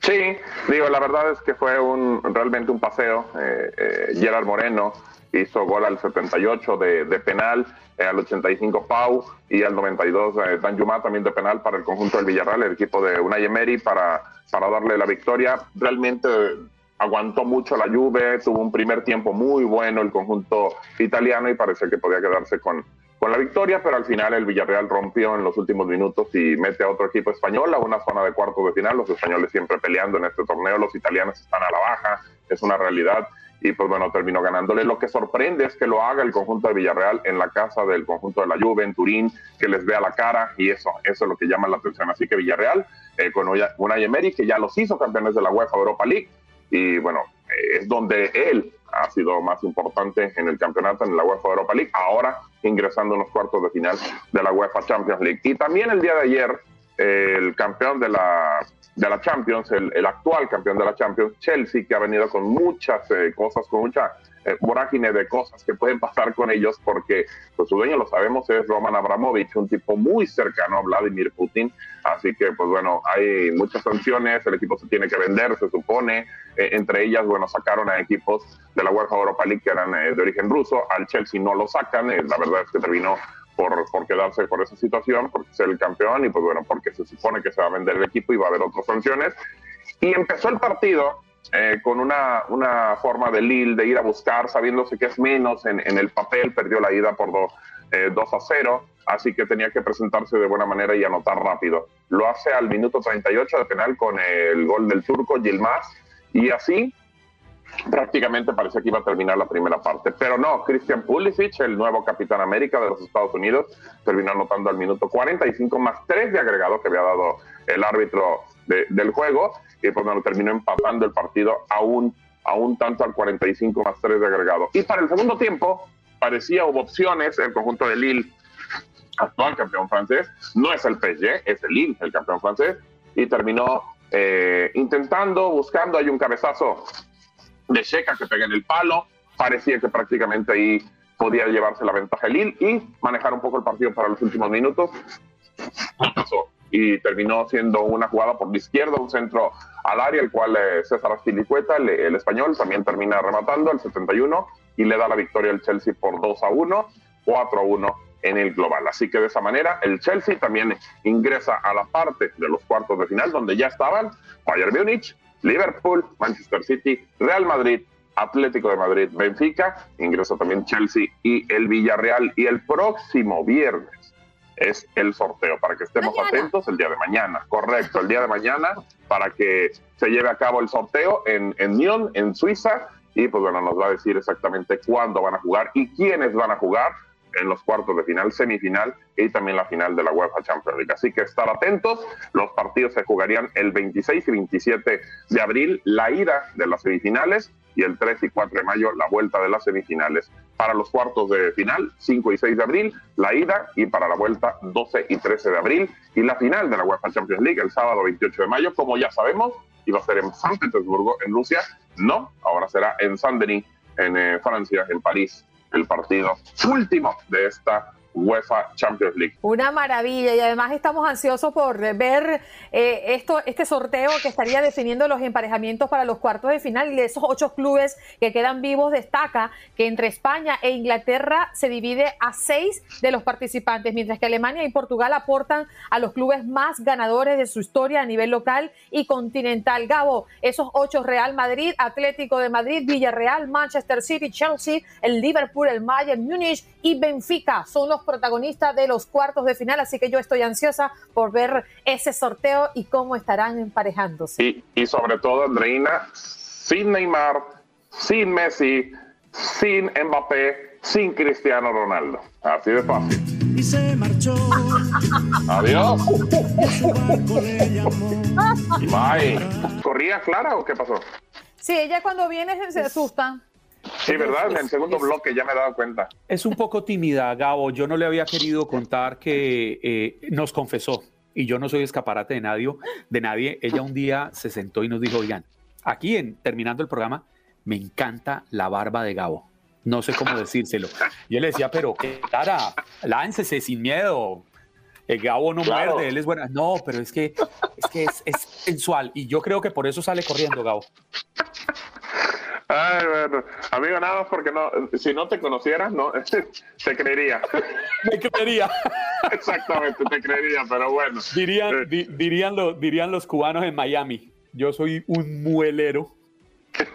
Sí, digo, la verdad es que fue un realmente un paseo. Eh, eh, Gerard Moreno hizo gol al 78 de, de penal, eh, al 85 Pau y al 92 eh, Dan Yuma también de penal para el conjunto del Villarreal, el equipo de Unai Emery, para, para darle la victoria. Realmente, aguantó mucho la Juve, tuvo un primer tiempo muy bueno el conjunto italiano y parecía que podía quedarse con, con la victoria, pero al final el Villarreal rompió en los últimos minutos y mete a otro equipo español a una zona de cuarto de final, los españoles siempre peleando en este torneo, los italianos están a la baja, es una realidad y pues bueno, terminó ganándole. Lo que sorprende es que lo haga el conjunto de Villarreal en la casa del conjunto de la Juve, en Turín, que les vea la cara y eso, eso es lo que llama la atención. Así que Villarreal, eh, con Unai Emery, que ya los hizo campeones de la UEFA Europa League y bueno, eh, es donde él ha sido más importante en el campeonato en la UEFA Europa League, ahora ingresando en los cuartos de final de la UEFA Champions League. Y también el día de ayer, el campeón de la de la Champions, el, actual campeón de la Champions, Chelsea, que ha venido con muchas eh, cosas, con mucha eh, vorágine de cosas que pueden pasar con ellos, porque pues, su dueño, lo sabemos, es Roman Abramovich, un tipo muy cercano a Vladimir Putin. Así que, pues bueno, hay muchas sanciones, el equipo se tiene que vender, se supone. Eh, entre ellas, bueno, sacaron a equipos de la UEFA Europa League que eran de origen ruso, al Chelsea no lo sacan, la verdad es que terminó por, por quedarse por esa situación, porque ser el campeón y pues bueno, porque se supone que se va a vender el equipo y va a haber otras sanciones. Y empezó el partido eh, con una, una, forma de Lille de ir a buscar, sabiéndose que es menos en, en el papel, perdió la ida por 2 eh, a 0, así que tenía que presentarse de buena manera y anotar rápido. Lo hace al minuto 38 de penal con el gol del turco Gilmaz, y así prácticamente parecía que iba a terminar la primera parte. Pero no, Christian Pulisic, el nuevo capitán América de los Estados Unidos, terminó anotando al minuto 45 más 3 de agregado que había dado el árbitro del juego. Y pues bueno, terminó empatando el partido a un, a un tanto al 45 más 3 de agregado. Y para el segundo tiempo, parecía hubo opciones. El conjunto de Lille, actual campeón francés, no es el PSG, es el Lille, el campeón francés. Y terminó eh, intentando, buscando, hay un cabezazo de Checa que pega en el palo. Parecía que prácticamente ahí podía llevarse la ventaja el Lille y manejar un poco el partido para los últimos minutos. Y terminó siendo una jugada por la izquierda, un centro al área, el cual eh, César Astilicueta, el, el, español, también termina rematando al 71 y le da la victoria al Chelsea por 2 a 1, 4 a 1 en el global. Así que de esa manera el Chelsea también ingresa a la parte de los cuartos de final donde ya estaban Bayern Múnich, Liverpool, Manchester City, Real Madrid, Atlético de Madrid, Benfica, ingresa también Chelsea y el Villarreal. Y el próximo viernes es el sorteo, para que estemos atentos el día de mañana, correcto, el día de mañana, para que se lleve a cabo el sorteo en, en Nyon, en Suiza, y pues bueno, nos va a decir exactamente cuándo van a jugar y quiénes van a jugar en los cuartos de final, semifinal y también la final de la UEFA Champions League. Así que estar atentos, los partidos se jugarían el 26 y 27 de abril, la ida de las semifinales y el 3 y 4 de mayo la vuelta de las semifinales. Para los cuartos de final, 5 y 6 de abril, la ida y para la vuelta 12 y 13 de abril y la final de la UEFA Champions League el sábado 28 de mayo, como ya sabemos, iba a ser en San Petersburgo, en Rusia. No, ahora será en Saint-Denis, en eh, Francia, en París, el partido último de esta UEFA Champions League. Una maravilla y además estamos ansiosos por ver eh, esto, este sorteo que estaría definiendo los emparejamientos para los cuartos de final y de esos ocho clubes que quedan vivos destaca que entre España e Inglaterra se divide a seis de los participantes, mientras que Alemania y Portugal aportan a los clubes más ganadores de su historia a nivel local y continental. Gabo, esos ocho Real Madrid, Atlético de Madrid, Villarreal, Manchester City, Chelsea, el Liverpool, el Bayern Múnich y Benfica son los protagonistas de los cuartos de final, así que yo estoy ansiosa por ver ese sorteo y cómo estarán emparejándose. Y, y sobre todo, Andreina, sin Neymar, sin Messi, sin Mbappé, sin Cristiano Ronaldo. Así de fácil. Y se marchó. Adiós. [LAUGHS] Bye. ¿Corría Clara o qué pasó? Sí, ella cuando viene se asusta. Sí, ¿verdad? En el segundo bloque ya me he dado cuenta. Es un poco tímida, Gabo. Yo no le había querido contar que eh, nos confesó, y yo no soy escaparate de nadie, de nadie. Ella un día se sentó y nos dijo, oigan, aquí en, terminando el programa, me encanta la barba de Gabo. No sé cómo decírselo. Yo le decía, pero cara, láncese sin miedo. El Gabo no Claro. muerde, él es buena. No, pero es que, es, que es, es sensual. Y yo creo que por eso sale corriendo, Gabo. Ay, bueno. Amigo, nada más porque no, si no te conocieras, no, [LAUGHS] te creería. [LAUGHS] Me creería. [LAUGHS] Exactamente, te creería, pero bueno. Dirían, Eh, di- dirían, lo- dirían los cubanos en Miami, yo soy un muelero.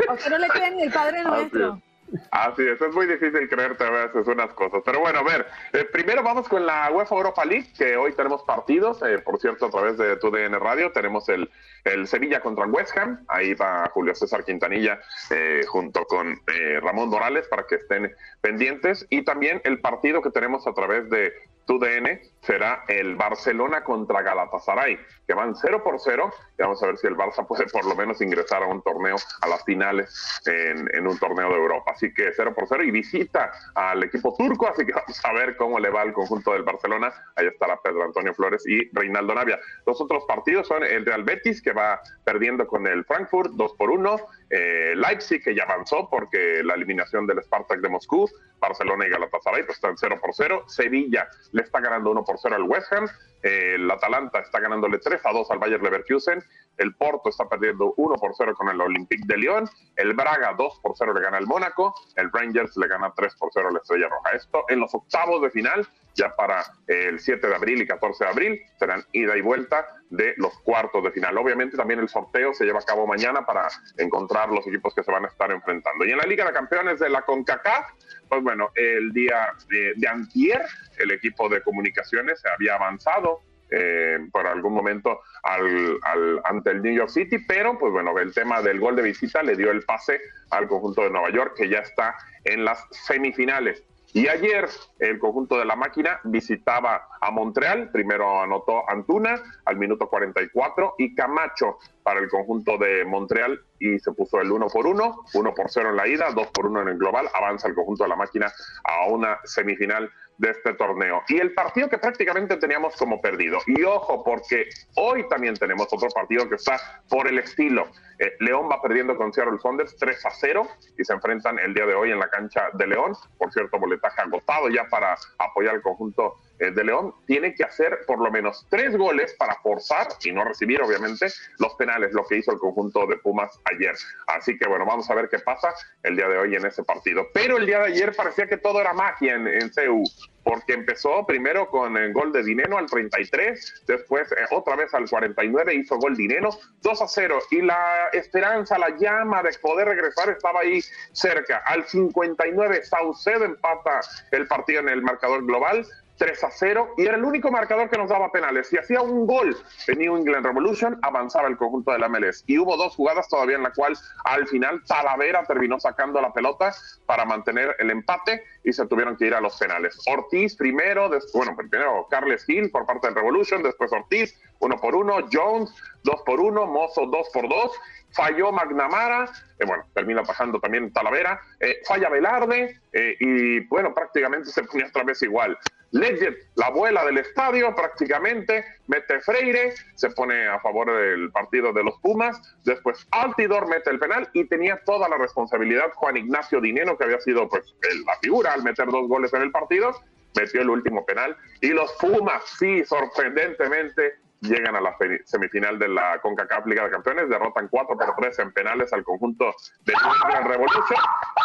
A usted no le creen ni el Padre Nuestro. Así es, es muy difícil creerte a veces unas cosas. Pero bueno, a ver, eh, primero vamos con la UEFA Europa League, que hoy tenemos partidos, eh, por cierto, a través de TUDN Radio, tenemos el, el Sevilla contra West Ham, ahí va Julio César Quintanilla eh, junto con eh, Ramón Morales para que estén pendientes, y también el partido que tenemos a través de TUDN será el Barcelona contra Galatasaray, que van 0 por 0, y vamos a ver si el Barça puede por lo menos ingresar a un torneo, a las finales en, un torneo de Europa. Así que 0 por 0 y visita al equipo turco, así que vamos a ver cómo le va al conjunto del Barcelona. Ahí estará Pedro Antonio Flores y Reinaldo Navia. Los otros partidos son el Real Betis, que va perdiendo con el Frankfurt 2 por 1, eh, Leipzig, que ya avanzó porque la eliminación del Spartak de Moscú, Barcelona y Galatasaray pues están 0 por 0, Sevilla le está ganando 1 por 0 al West Ham, el Atalanta está ganándole 3 a 2 al Bayer Leverkusen, el Porto está perdiendo 1 por 0 con el Olympique de Lyon, el Braga 2 por 0 le gana al Mónaco, el Rangers le gana 3 por 0 a la Estrella Roja. Esto en los octavos de final, ya para el 7 de abril y 14 de abril, serán ida y vuelta de los cuartos de final. Obviamente también el sorteo se lleva a cabo mañana para encontrar los equipos que se van a estar enfrentando. Y en la Liga de Campeones de la CONCACAF, pues bueno, el día de, de antier, el equipo de comunicaciones se había avanzado eh, por algún momento al, ante el New York City, pero pues bueno, el tema del gol de visita le dio el pase al conjunto de Nueva York, que ya está en las semifinales. Y ayer el conjunto de la máquina visitaba a Montreal, primero anotó Antuna al minuto 44 y Camacho para el conjunto de Montreal y se puso el 1 por 1, 1 por 0 en la ida, 2 por 1 en el global, avanza el conjunto de la máquina a una semifinal de este torneo. Y el partido que prácticamente teníamos como perdido. Y ojo, porque hoy también tenemos otro partido que está por el estilo. Eh, León va perdiendo con Seattle Saunders 3 a 0 y se enfrentan el día de hoy en la cancha de León. Por cierto, boletaje agotado ya para apoyar al conjunto de León. Tiene que hacer por lo menos tres goles para forzar y no recibir, obviamente, los penales, lo que hizo el conjunto de Pumas ayer. Así que bueno, vamos a ver qué pasa el día de hoy en ese partido. Pero el día de ayer parecía que todo era magia en, en CEU porque empezó primero con el gol de Dineno al 33, después eh, otra vez al 49 hizo gol Dineno, 2 a 0, y la esperanza, la llama de poder regresar estaba ahí cerca. Al 59 Saucedo empata el partido en el marcador global, 3 a 0 y era el único marcador que nos daba penales. Si hacía un gol en New England Revolution, avanzaba el conjunto de la MLS. Y hubo dos jugadas todavía en la cual al final Talavera terminó sacando la pelota para mantener el empate y se tuvieron que ir a los penales. Ortiz primero, bueno, primero Carles Gil por parte del Revolution, después Ortiz, uno por uno, Jones, dos por uno, Mozo, dos por dos, falló McNamara, eh, bueno, termina pasando también Talavera, eh, falla Velarde eh, y bueno, prácticamente se ponía otra vez igual. Legend, la abuela del estadio, prácticamente mete Freire, se pone a favor del partido de los Pumas. Después Altidor mete el penal y tenía toda la responsabilidad Juan Ignacio Dineno, que había sido pues la figura al meter dos goles en el partido, metió el último penal. Y los Pumas, sí, sorprendentemente, llegan a la semifinal de la CONCACAF Liga de Campeones, derrotan 4 por 3 en penales al conjunto de New.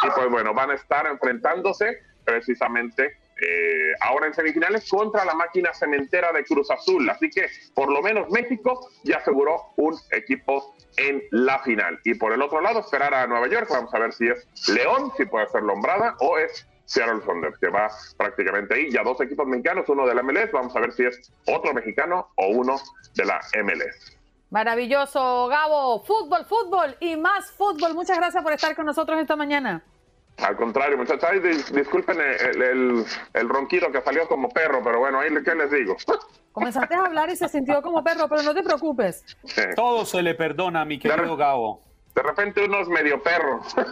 Y pues bueno, van a estar enfrentándose precisamente eh, ahora en semifinales contra la máquina cementera de Cruz Azul. Así que por lo menos México ya aseguró un equipo en la final. Y por el otro lado, esperar a Nueva York. Vamos a ver si es León, si puede ser Lombrada, o es Seattle Saunders, que va prácticamente ahí. Ya dos equipos mexicanos, uno de la MLS. Vamos a ver si es otro mexicano o uno de la MLS. Maravilloso, Gabo. Fútbol, fútbol y más fútbol. Muchas gracias por estar con nosotros esta mañana. Al contrario, muchachos, ay, dis- disculpen el, el- el ronquido que salió como perro, pero bueno, ahí qué les digo. [LAUGHS] Comenzaste a hablar y se sintió como perro, pero no te preocupes. Todo se le perdona, mi querido Gabo. De repente uno es medio perro. [LAUGHS]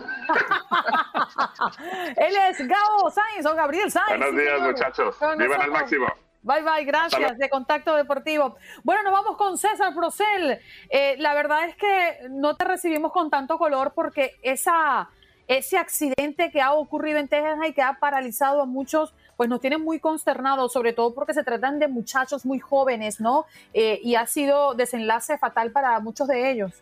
Él es Gabo Sainz o Gabriel Sainz. Buenos días, señor. muchachos. Vivan al máximo. Bye bye, gracias de Contacto Deportivo. Bueno, nos vamos con César Procel. Eh, la verdad es que no te recibimos con tanto color porque esa, ese accidente que ha ocurrido en Texas y que ha paralizado a muchos, pues nos tiene muy consternados, sobre todo porque se tratan de muchachos muy jóvenes, ¿no? Eh, y ha sido desenlace fatal para muchos de ellos.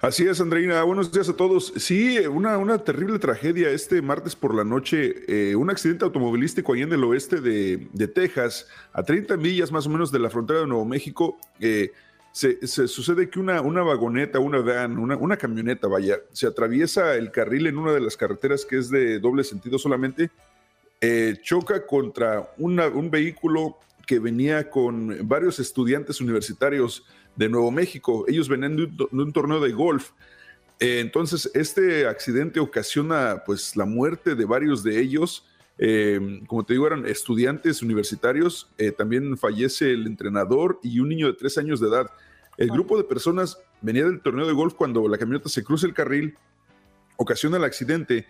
Así es, Andreina. Buenos días a todos. Sí, una, una terrible tragedia este martes por la noche. eh, un accidente automovilístico ahí en el oeste de, de Texas, a 30 millas más o menos de la frontera de Nuevo México. eh, se, sucede que una, una vagoneta, una van, una, una camioneta, vaya, se atraviesa el carril en una de las carreteras que es de doble sentido solamente, eh, choca contra una- un vehículo que venía con varios estudiantes universitarios de Nuevo México. Ellos venían de un, to- de un torneo de golf. Eh, entonces, este accidente ocasiona pues la muerte de varios de ellos. Eh, como te digo, eran estudiantes universitarios. Eh, también fallece el entrenador y un niño de tres años de edad. El grupo de personas venía del torneo de golf cuando la camioneta se cruza el carril, ocasiona el accidente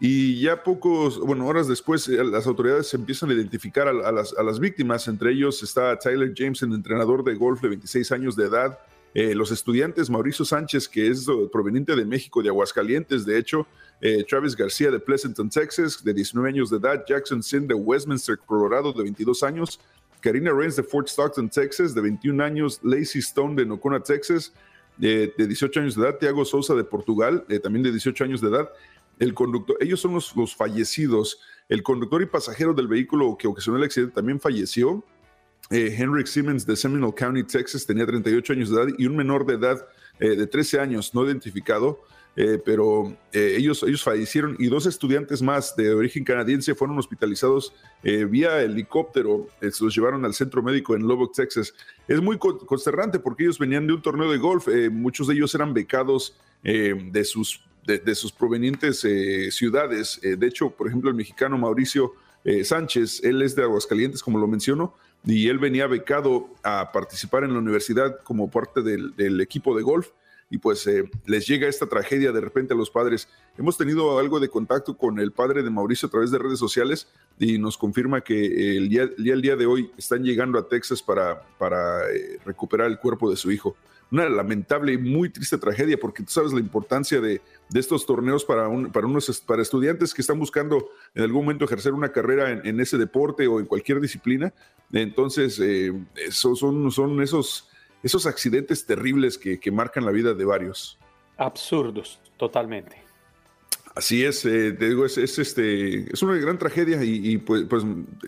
y ya pocos, bueno, horas después eh, las autoridades empiezan a identificar a, las, a las víctimas. Entre ellos está Tyler Jameson, entrenador de golf de 26 años de edad. Eh, los estudiantes, Mauricio Sánchez, que es eh, proveniente de México, de Aguascalientes, de hecho, eh, Travis García de Pleasanton, Texas, de 19 años de edad, Jackson Sin de Westminster, Colorado, de 22 años, Karina Reigns de Fort Stockton, Texas, de 21 años, Lacey Stone de Nocona, Texas, de 18 años de edad, Tiago Sousa de Portugal, también de 18 años de edad. El conductor, ellos son los, los fallecidos. El conductor y pasajero del vehículo que ocasionó el accidente también falleció. Eh, Henrik Simmons de Seminole County, Texas, tenía 38 años de edad y un menor de edad eh, de 13 años, no identificado, eh, pero eh, ellos, ellos fallecieron y dos estudiantes más de origen canadiense fueron hospitalizados vía helicóptero, se los llevaron al centro médico en Lubbock, Texas. Es muy con- consternante porque ellos venían de un torneo de golf, muchos de ellos eran becados de, sus, de, de sus provenientes ciudades. De hecho, por ejemplo, el mexicano Mauricio Sánchez, él es de Aguascalientes, como lo menciono, y él venía becado a participar en la universidad como parte del, del equipo de golf. Y pues eh, les llega esta tragedia de repente a los padres. Hemos tenido algo de contacto con el padre de Mauricio a través de redes sociales y nos confirma que eh, el día, el día, de hoy están llegando a Texas para, para eh, recuperar el cuerpo de su hijo. Una lamentable y muy triste tragedia porque tú sabes la importancia de, de estos torneos para, un, para, unos, para estudiantes que están buscando en algún momento ejercer una carrera en, en ese deporte o en cualquier disciplina. Entonces, eh, eso son, son esos, esos accidentes terribles que, que marcan la vida de varios. Absurdos, totalmente. Así es, eh, te digo, es, es, este, es una gran tragedia y, y, pues, pues,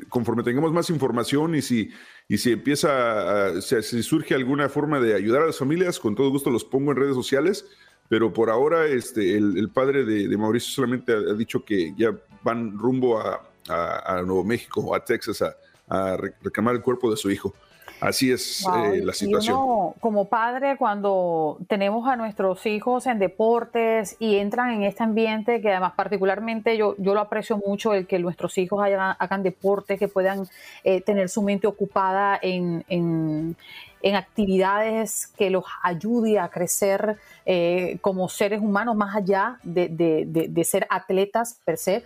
conforme tengamos más información y si, y si empieza, a, si, si surge alguna forma de ayudar a las familias, con todo gusto los pongo en redes sociales, pero por ahora este, el, el padre de, de Mauricio solamente ha, ha dicho que ya van rumbo a, a, a Nuevo México o a Texas a, a re- reclamar el cuerpo de su hijo. Así es Wow. eh, la Y situación. uno, como padre, cuando tenemos a nuestros hijos en deportes y entran en este ambiente, que además particularmente yo, yo lo aprecio mucho, el que nuestros hijos hagan, hagan deporte, que puedan eh, tener su mente ocupada en, en- en actividades que los ayude a crecer eh, como seres humanos, más allá de, de- de- de ser atletas per se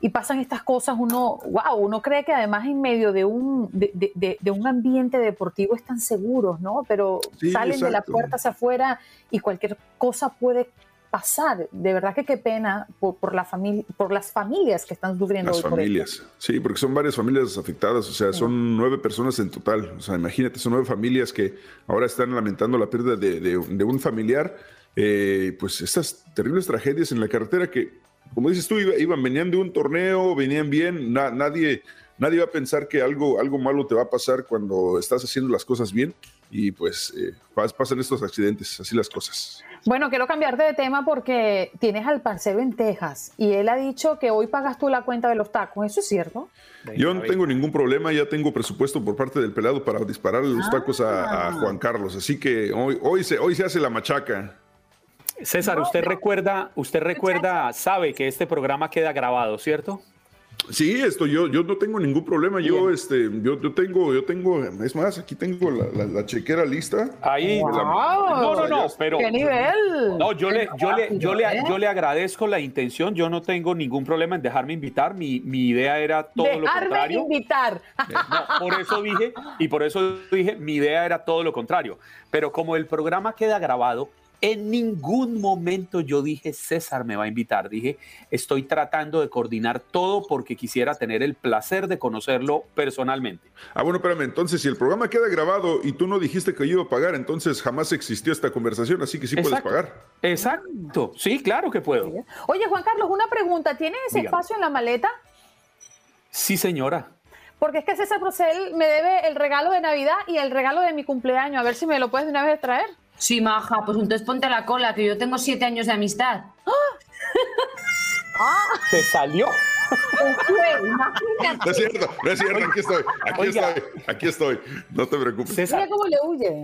y pasan estas cosas, uno, wow, uno cree que además en medio de un, de, de- de- un ambiente deportivo están seguros, ¿no? Pero Sí, salen de la puerta hacia afuera y cualquier cosa puede pasar. De verdad que qué pena por, por la familia, por las familias que están sufriendo Las hoy por familias, sí, porque son varias familias afectadas, o sea, son nueve personas en total, o sea, imagínate, son nueve familias que ahora están lamentando la pérdida de, de- de un familiar, eh, pues estas terribles tragedias en la carretera que, como dices tú, iba- iban, venían de un torneo, venían bien, na- nadie, nadie va a pensar que algo, algo malo te va a pasar cuando estás haciendo las cosas bien y pues eh, pas- pasan estos accidentes, así las cosas. Bueno, quiero cambiarte de tema porque tienes al parcero en Texas y él ha dicho que hoy pagas tú la cuenta de los tacos. ¿Eso es cierto? Yo no tengo ningún problema, ya tengo presupuesto por parte del pelado para disparar los tacos a, a Juan Carlos, así que hoy, hoy, se, hoy se hace la machaca. César, usted recuerda, usted recuerda, sabe que este programa queda grabado, ¿cierto? Sí, esto yo, yo no tengo ningún problema. Yo, este, yo, yo tengo, yo tengo, es más, aquí tengo la, la- la chequera lista. Ahí. La- No, no, no, pero. ¡Qué nivel! No, yo le, yo le, yo le, ¿eh? yo le agradezco la intención. Yo no tengo ningún problema en dejarme invitar. Mi, mi idea era todo lo Dejarme contrario. invitar. No, por eso dije, y por eso dije, mi idea era todo lo contrario. Pero como el programa queda grabado, en ningún momento yo dije, César me va a invitar. Dije, estoy tratando de coordinar todo porque quisiera tener el placer de conocerlo personalmente. Ah, bueno, espérame, entonces si el programa queda grabado y tú no dijiste que yo iba a pagar, entonces jamás existió esta conversación, así que sí puedes Exacto. pagar. Exacto, sí, claro que puedo. Oye, Juan Carlos, una pregunta. ¿Tienes Dígame. espacio en la maleta? Sí, señora. porque es que César Procel me debe el regalo de Navidad y el regalo de mi cumpleaños. A ver si me lo puedes de una vez traer. Sí, maja, pues entonces ponte la cola, que yo tengo siete años de amistad. Te salió. No es cierto, no es cierto, aquí estoy, aquí Oiga. estoy, aquí estoy. No te preocupes. César, Mira cómo le huye.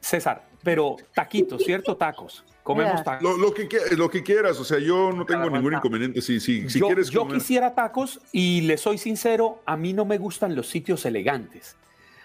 César, pero taquitos, ¿cierto? Tacos. Comemos tacos. Lo, lo que, qui- lo que quieras, o sea, yo no tengo ningún inconveniente. Si, si, si yo, quieres yo comer- quisiera tacos y le soy sincero, a mí no me gustan los sitios elegantes.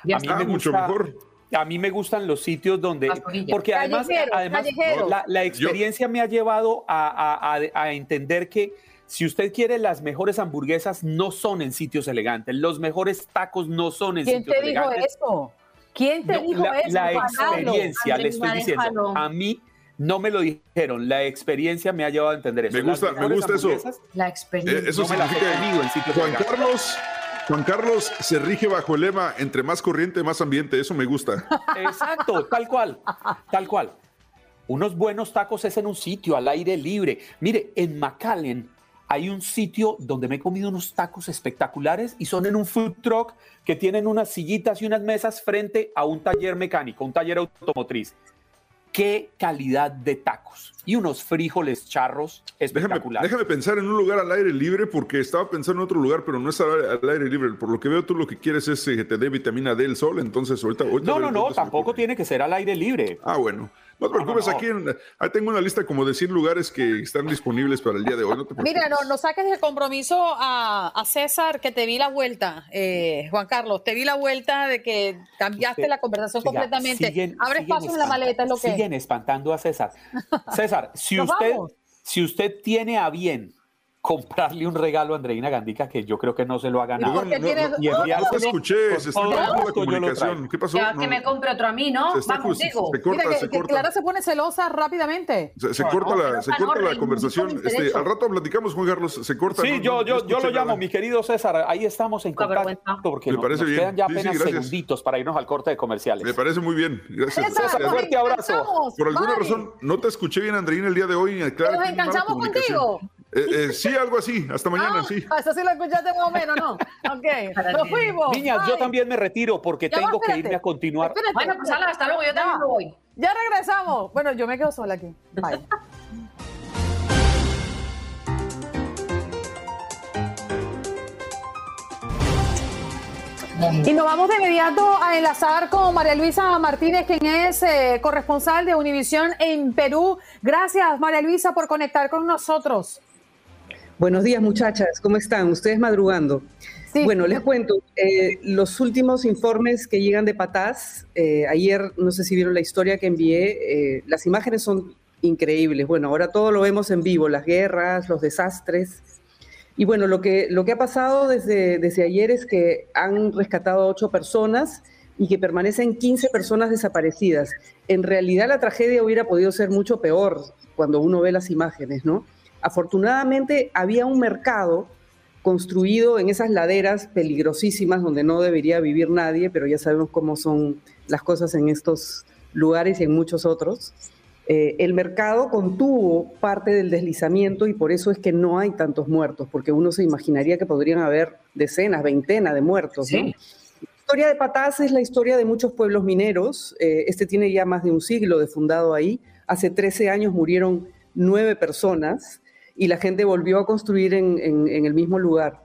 Ya a mí está. me Ah, mucho gusta- mejor. A mí me gustan los sitios donde, porque además, además la, la experiencia me ha llevado a, a- a- a entender que si usted quiere las mejores hamburguesas no son en sitios elegantes, los mejores tacos no son en ¿Quién sitios te dijo elegantes. eso? ¿Quién te No, dijo la, eso? la experiencia, le estoy diciendo, déjalo. a mí no me lo dijeron, la experiencia me ha llevado a entender eso. Me Las gusta- me gusta eso. La Eh, experiencia. eso no me las he significa en sitios Juan elegantes. Carlos, Juan Carlos se rige bajo el lema entre más corriente, más ambiente. Eso me gusta. Exacto, tal cual, tal cual. Unos buenos tacos es en un sitio al aire libre. Mire, en McAllen hay un sitio donde me he comido unos tacos espectaculares y son en un food truck que tienen unas sillitas y unas mesas frente a un taller mecánico, un taller automotriz. Qué calidad de tacos y unos frijoles charros Déjame, espectaculares. déjame pensar en un lugar al aire libre porque estaba pensando en otro lugar, pero no es al, al aire libre. Por lo que veo, tú lo que quieres es eh, que te dé vitamina D el sol. Entonces, ahorita. ahorita No, no, no, tampoco tiene que ser al aire libre. Ah, bueno. No te preocupes, no, no. aquí en- ahí tengo una lista como de 100 lugares que están disponibles para el día de hoy. No te preocupes. Mira, no, no saques de compromiso a, a César que te vi la vuelta, eh, Juan Carlos, te vi la vuelta de que cambiaste Usted- la conversación completamente. siguen- Abre siguen espacio en la maleta, es lo que Siguen espantando a César. César, si [LAUGHS] usted, vamos. si usted tiene a bien comprarle un regalo a Andreina Gandica, que yo creo que no se lo ha ganado. por qué no, tienes- no, y no te escuché, se está la comunicación. ¿Qué pasó? Ya No, que me compre otro a mí, ¿no? se está Vamos, ju- digo. se corta, Mira, que, se que corta. Clara se pone celosa rápidamente. Se, se No, corta no, la, se corta la conversación. Este, al rato platicamos, Juan Carlos. Se corta. Sí, no- yo, yo, no yo lo llamo, nada. mi querido César. Ahí estamos en contacto porque Me nos, parece nos bien. quedan ya Sí, sí, apenas segunditos para irnos al corte de comerciales. Me parece muy bien. Gracias. César, fuerte abrazo. Por alguna razón, no te escuché bien, Andreina, el día de hoy. ¿Nos enganchamos contigo? Eh, eh, sí, algo así. Hasta mañana, Ah, sí. Eso sí lo escuchaste más o menos, ¿no? [LAUGHS] Ok, nos fuimos. Niñas, yo también me retiro porque Ya va, tengo que irme a continuar. Espérate, Bueno, pues hala, hasta luego, yo también me voy. Ya regresamos. Bueno, yo me quedo sola aquí. Bye. [LAUGHS] Y nos vamos de inmediato a enlazar con María Luisa Martínez, quien es eh, corresponsal de Univisión en Perú. Gracias, María Luisa, por conectar con nosotros. Buenos días, muchachas. ¿Cómo están? ¿Ustedes madrugando? Sí. Bueno, les cuento. eh, los últimos informes que llegan de Patás, eh, ayer, no sé si vieron la historia que envié, eh, las imágenes son increíbles. Bueno, ahora todo lo vemos en vivo, las guerras, los desastres. Y bueno, lo que, lo que ha pasado desde, desde ayer es que han rescatado a ocho personas y que permanecen 15 personas desaparecidas. En realidad la tragedia hubiera podido ser mucho peor cuando uno ve las imágenes, ¿no? Afortunadamente había un mercado construido en esas laderas peligrosísimas donde no debería vivir nadie, pero ya sabemos cómo son las cosas en estos lugares y en muchos otros. Eh, el mercado contuvo parte del deslizamiento y por eso es que no hay tantos muertos, porque uno se imaginaría que podrían haber decenas, veintenas de muertos. ¿no? Sí. La historia de Patás es la historia de muchos pueblos mineros. Eh, este tiene ya más de un siglo de fundado ahí. Hace 13 años murieron nueve personas y la gente volvió a construir en, en- en el mismo lugar.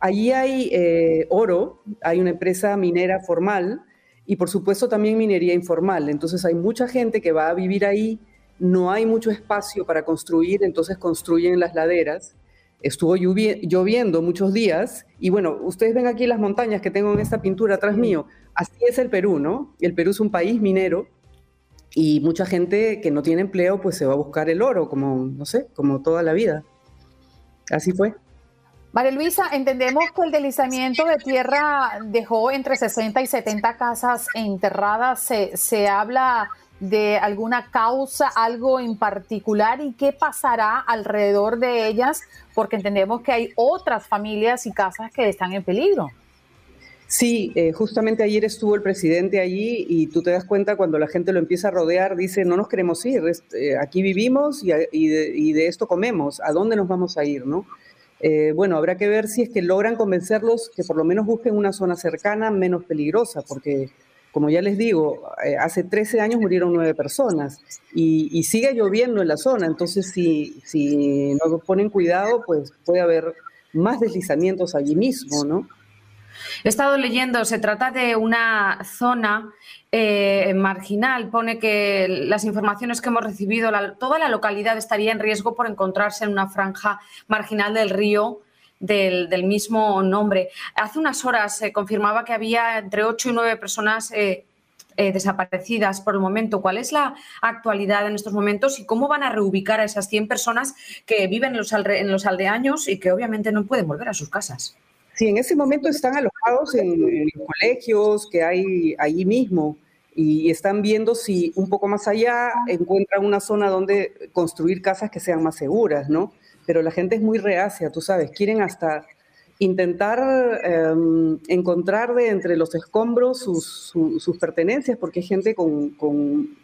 Allí hay eh, oro, hay una empresa minera formal y por supuesto también minería informal. Entonces hay mucha gente que va a vivir ahí, no hay mucho espacio para construir, entonces construyen las laderas. Estuvo lloviendo muchos días y bueno, ustedes ven aquí las montañas que tengo en esta pintura atrás mío. Así es el Perú, ¿no? El Perú es un país minero y mucha gente que no tiene empleo pues se va a buscar el oro, como, no sé, como toda la vida. Así fue. María Luisa, entendemos que el deslizamiento de tierra dejó entre 60 y 70 casas enterradas. ¿Se, se habla de alguna causa, algo en particular? ¿Y qué pasará alrededor de ellas? Porque entendemos que hay otras familias y casas que están en peligro. Sí, eh, justamente ayer estuvo el presidente allí y tú te das cuenta cuando la gente lo empieza a rodear, dice, no nos queremos ir, eh, aquí vivimos y, de, y de esto comemos, ¿a dónde nos vamos a ir? ¿no? Eh, bueno, habrá que ver si es que logran convencerlos que por lo menos busquen una zona cercana, menos peligrosa, porque como ya les digo, eh, hace 13 años murieron nueve personas y, y, sigue lloviendo en la zona, entonces si, si no ponen cuidado, pues puede haber más deslizamientos allí mismo, ¿no? He estado leyendo, se trata de una zona eh, marginal. Pone que las informaciones que hemos recibido, toda la localidad estaría en riesgo por encontrarse en una franja marginal del río. Del, del mismo nombre. Hace unas horas se confirmaba que había entre 8 y 9 personas eh, eh, desaparecidas por el momento. ¿Cuál es la actualidad en estos momentos y cómo van a reubicar a esas 100 personas que viven en los, alre en los aldeaños y que obviamente no pueden volver a sus casas? Sí, en ese momento están alojados en, en colegios que hay allí mismo y están viendo si un poco más allá encuentran una zona donde construir casas que sean más seguras, ¿no? Pero la gente es muy reacia, tú sabes, quieren hasta intentar eh, encontrar de entre los escombros sus, su, sus pertenencias, porque es gente con, con,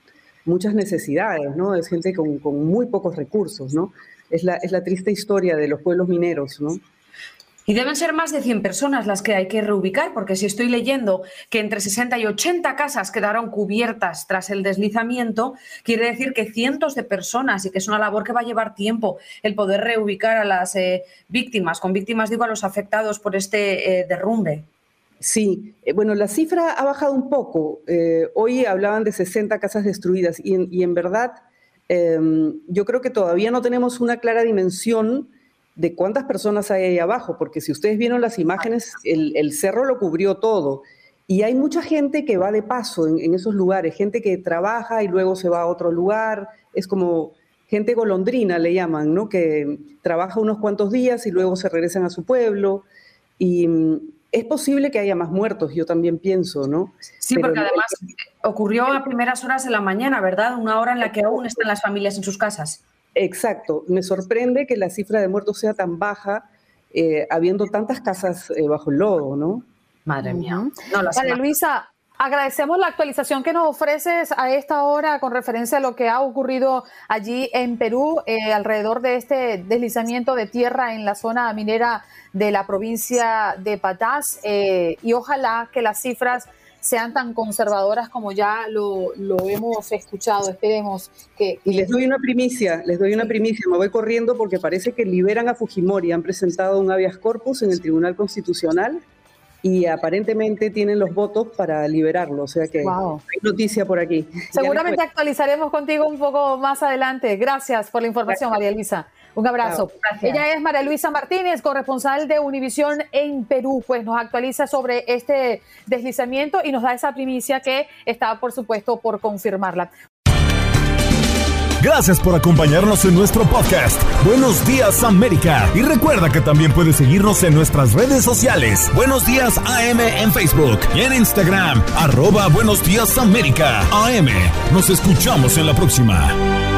muchas necesidades, ¿no? Es gente con, con muy pocos recursos, ¿no? Es la, es la triste historia de los pueblos mineros, ¿no? Y deben ser más de 100 personas las que hay que reubicar, porque si estoy leyendo que entre 60 y 80 casas quedaron cubiertas tras el deslizamiento, quiere decir que cientos de personas y que es una labor que va a llevar tiempo el poder reubicar a las eh, víctimas. Con víctimas digo a los afectados por este eh, derrumbe. Sí, eh, bueno, la cifra ha bajado un poco. Hoy hablaban de 60 casas destruidas y en, y en verdad em, yo creo que todavía no tenemos una clara dimensión de cuántas personas hay ahí abajo, porque si ustedes vieron las imágenes, el, el cerro lo cubrió todo. Y hay mucha gente que va de paso en, en, esos lugares, gente que trabaja y luego se va a otro lugar. Es como gente golondrina, le llaman, ¿no? Que trabaja unos cuantos días y luego se regresan a su pueblo. Y mm, es posible que haya más muertos, yo también pienso, ¿no? Sí, Pero porque además ocurrió a primeras horas de la mañana, ¿verdad? Una hora en la que aún están las familias en sus casas. Exacto. Me sorprende que la cifra de muertos sea tan baja, eh, habiendo tantas casas eh, bajo el lodo, ¿no? Madre mía. No, vale, Luisa, agradecemos la actualización que nos ofreces a esta hora con referencia a lo que ha ocurrido allí en Perú eh, alrededor de este deslizamiento de tierra en la zona minera de la provincia de Patás eh, y ojalá que las cifras sean tan conservadoras como ya lo, lo, hemos escuchado. Esperemos que, Y les doy una primicia, les doy una primicia. Me voy corriendo porque parece que liberan a Fujimori. Han presentado un habeas corpus en el Tribunal Constitucional y aparentemente tienen los votos para liberarlo. O sea que wow. hay noticia por aquí. Seguramente actualizaremos contigo un poco más adelante. Gracias por la información, María Luisa. Un abrazo. Ella es María Luisa Martínez, corresponsal de Univisión en Perú, pues nos actualiza sobre este deslizamiento y nos da esa primicia que está, por supuesto, por confirmarla. Gracias por acompañarnos en nuestro podcast. Buenos días América. Y recuerda que también puedes seguirnos en nuestras redes sociales. Buenos días AM en Facebook y en Instagram. Arroba Buenos días América. AM. Nos escuchamos en la próxima.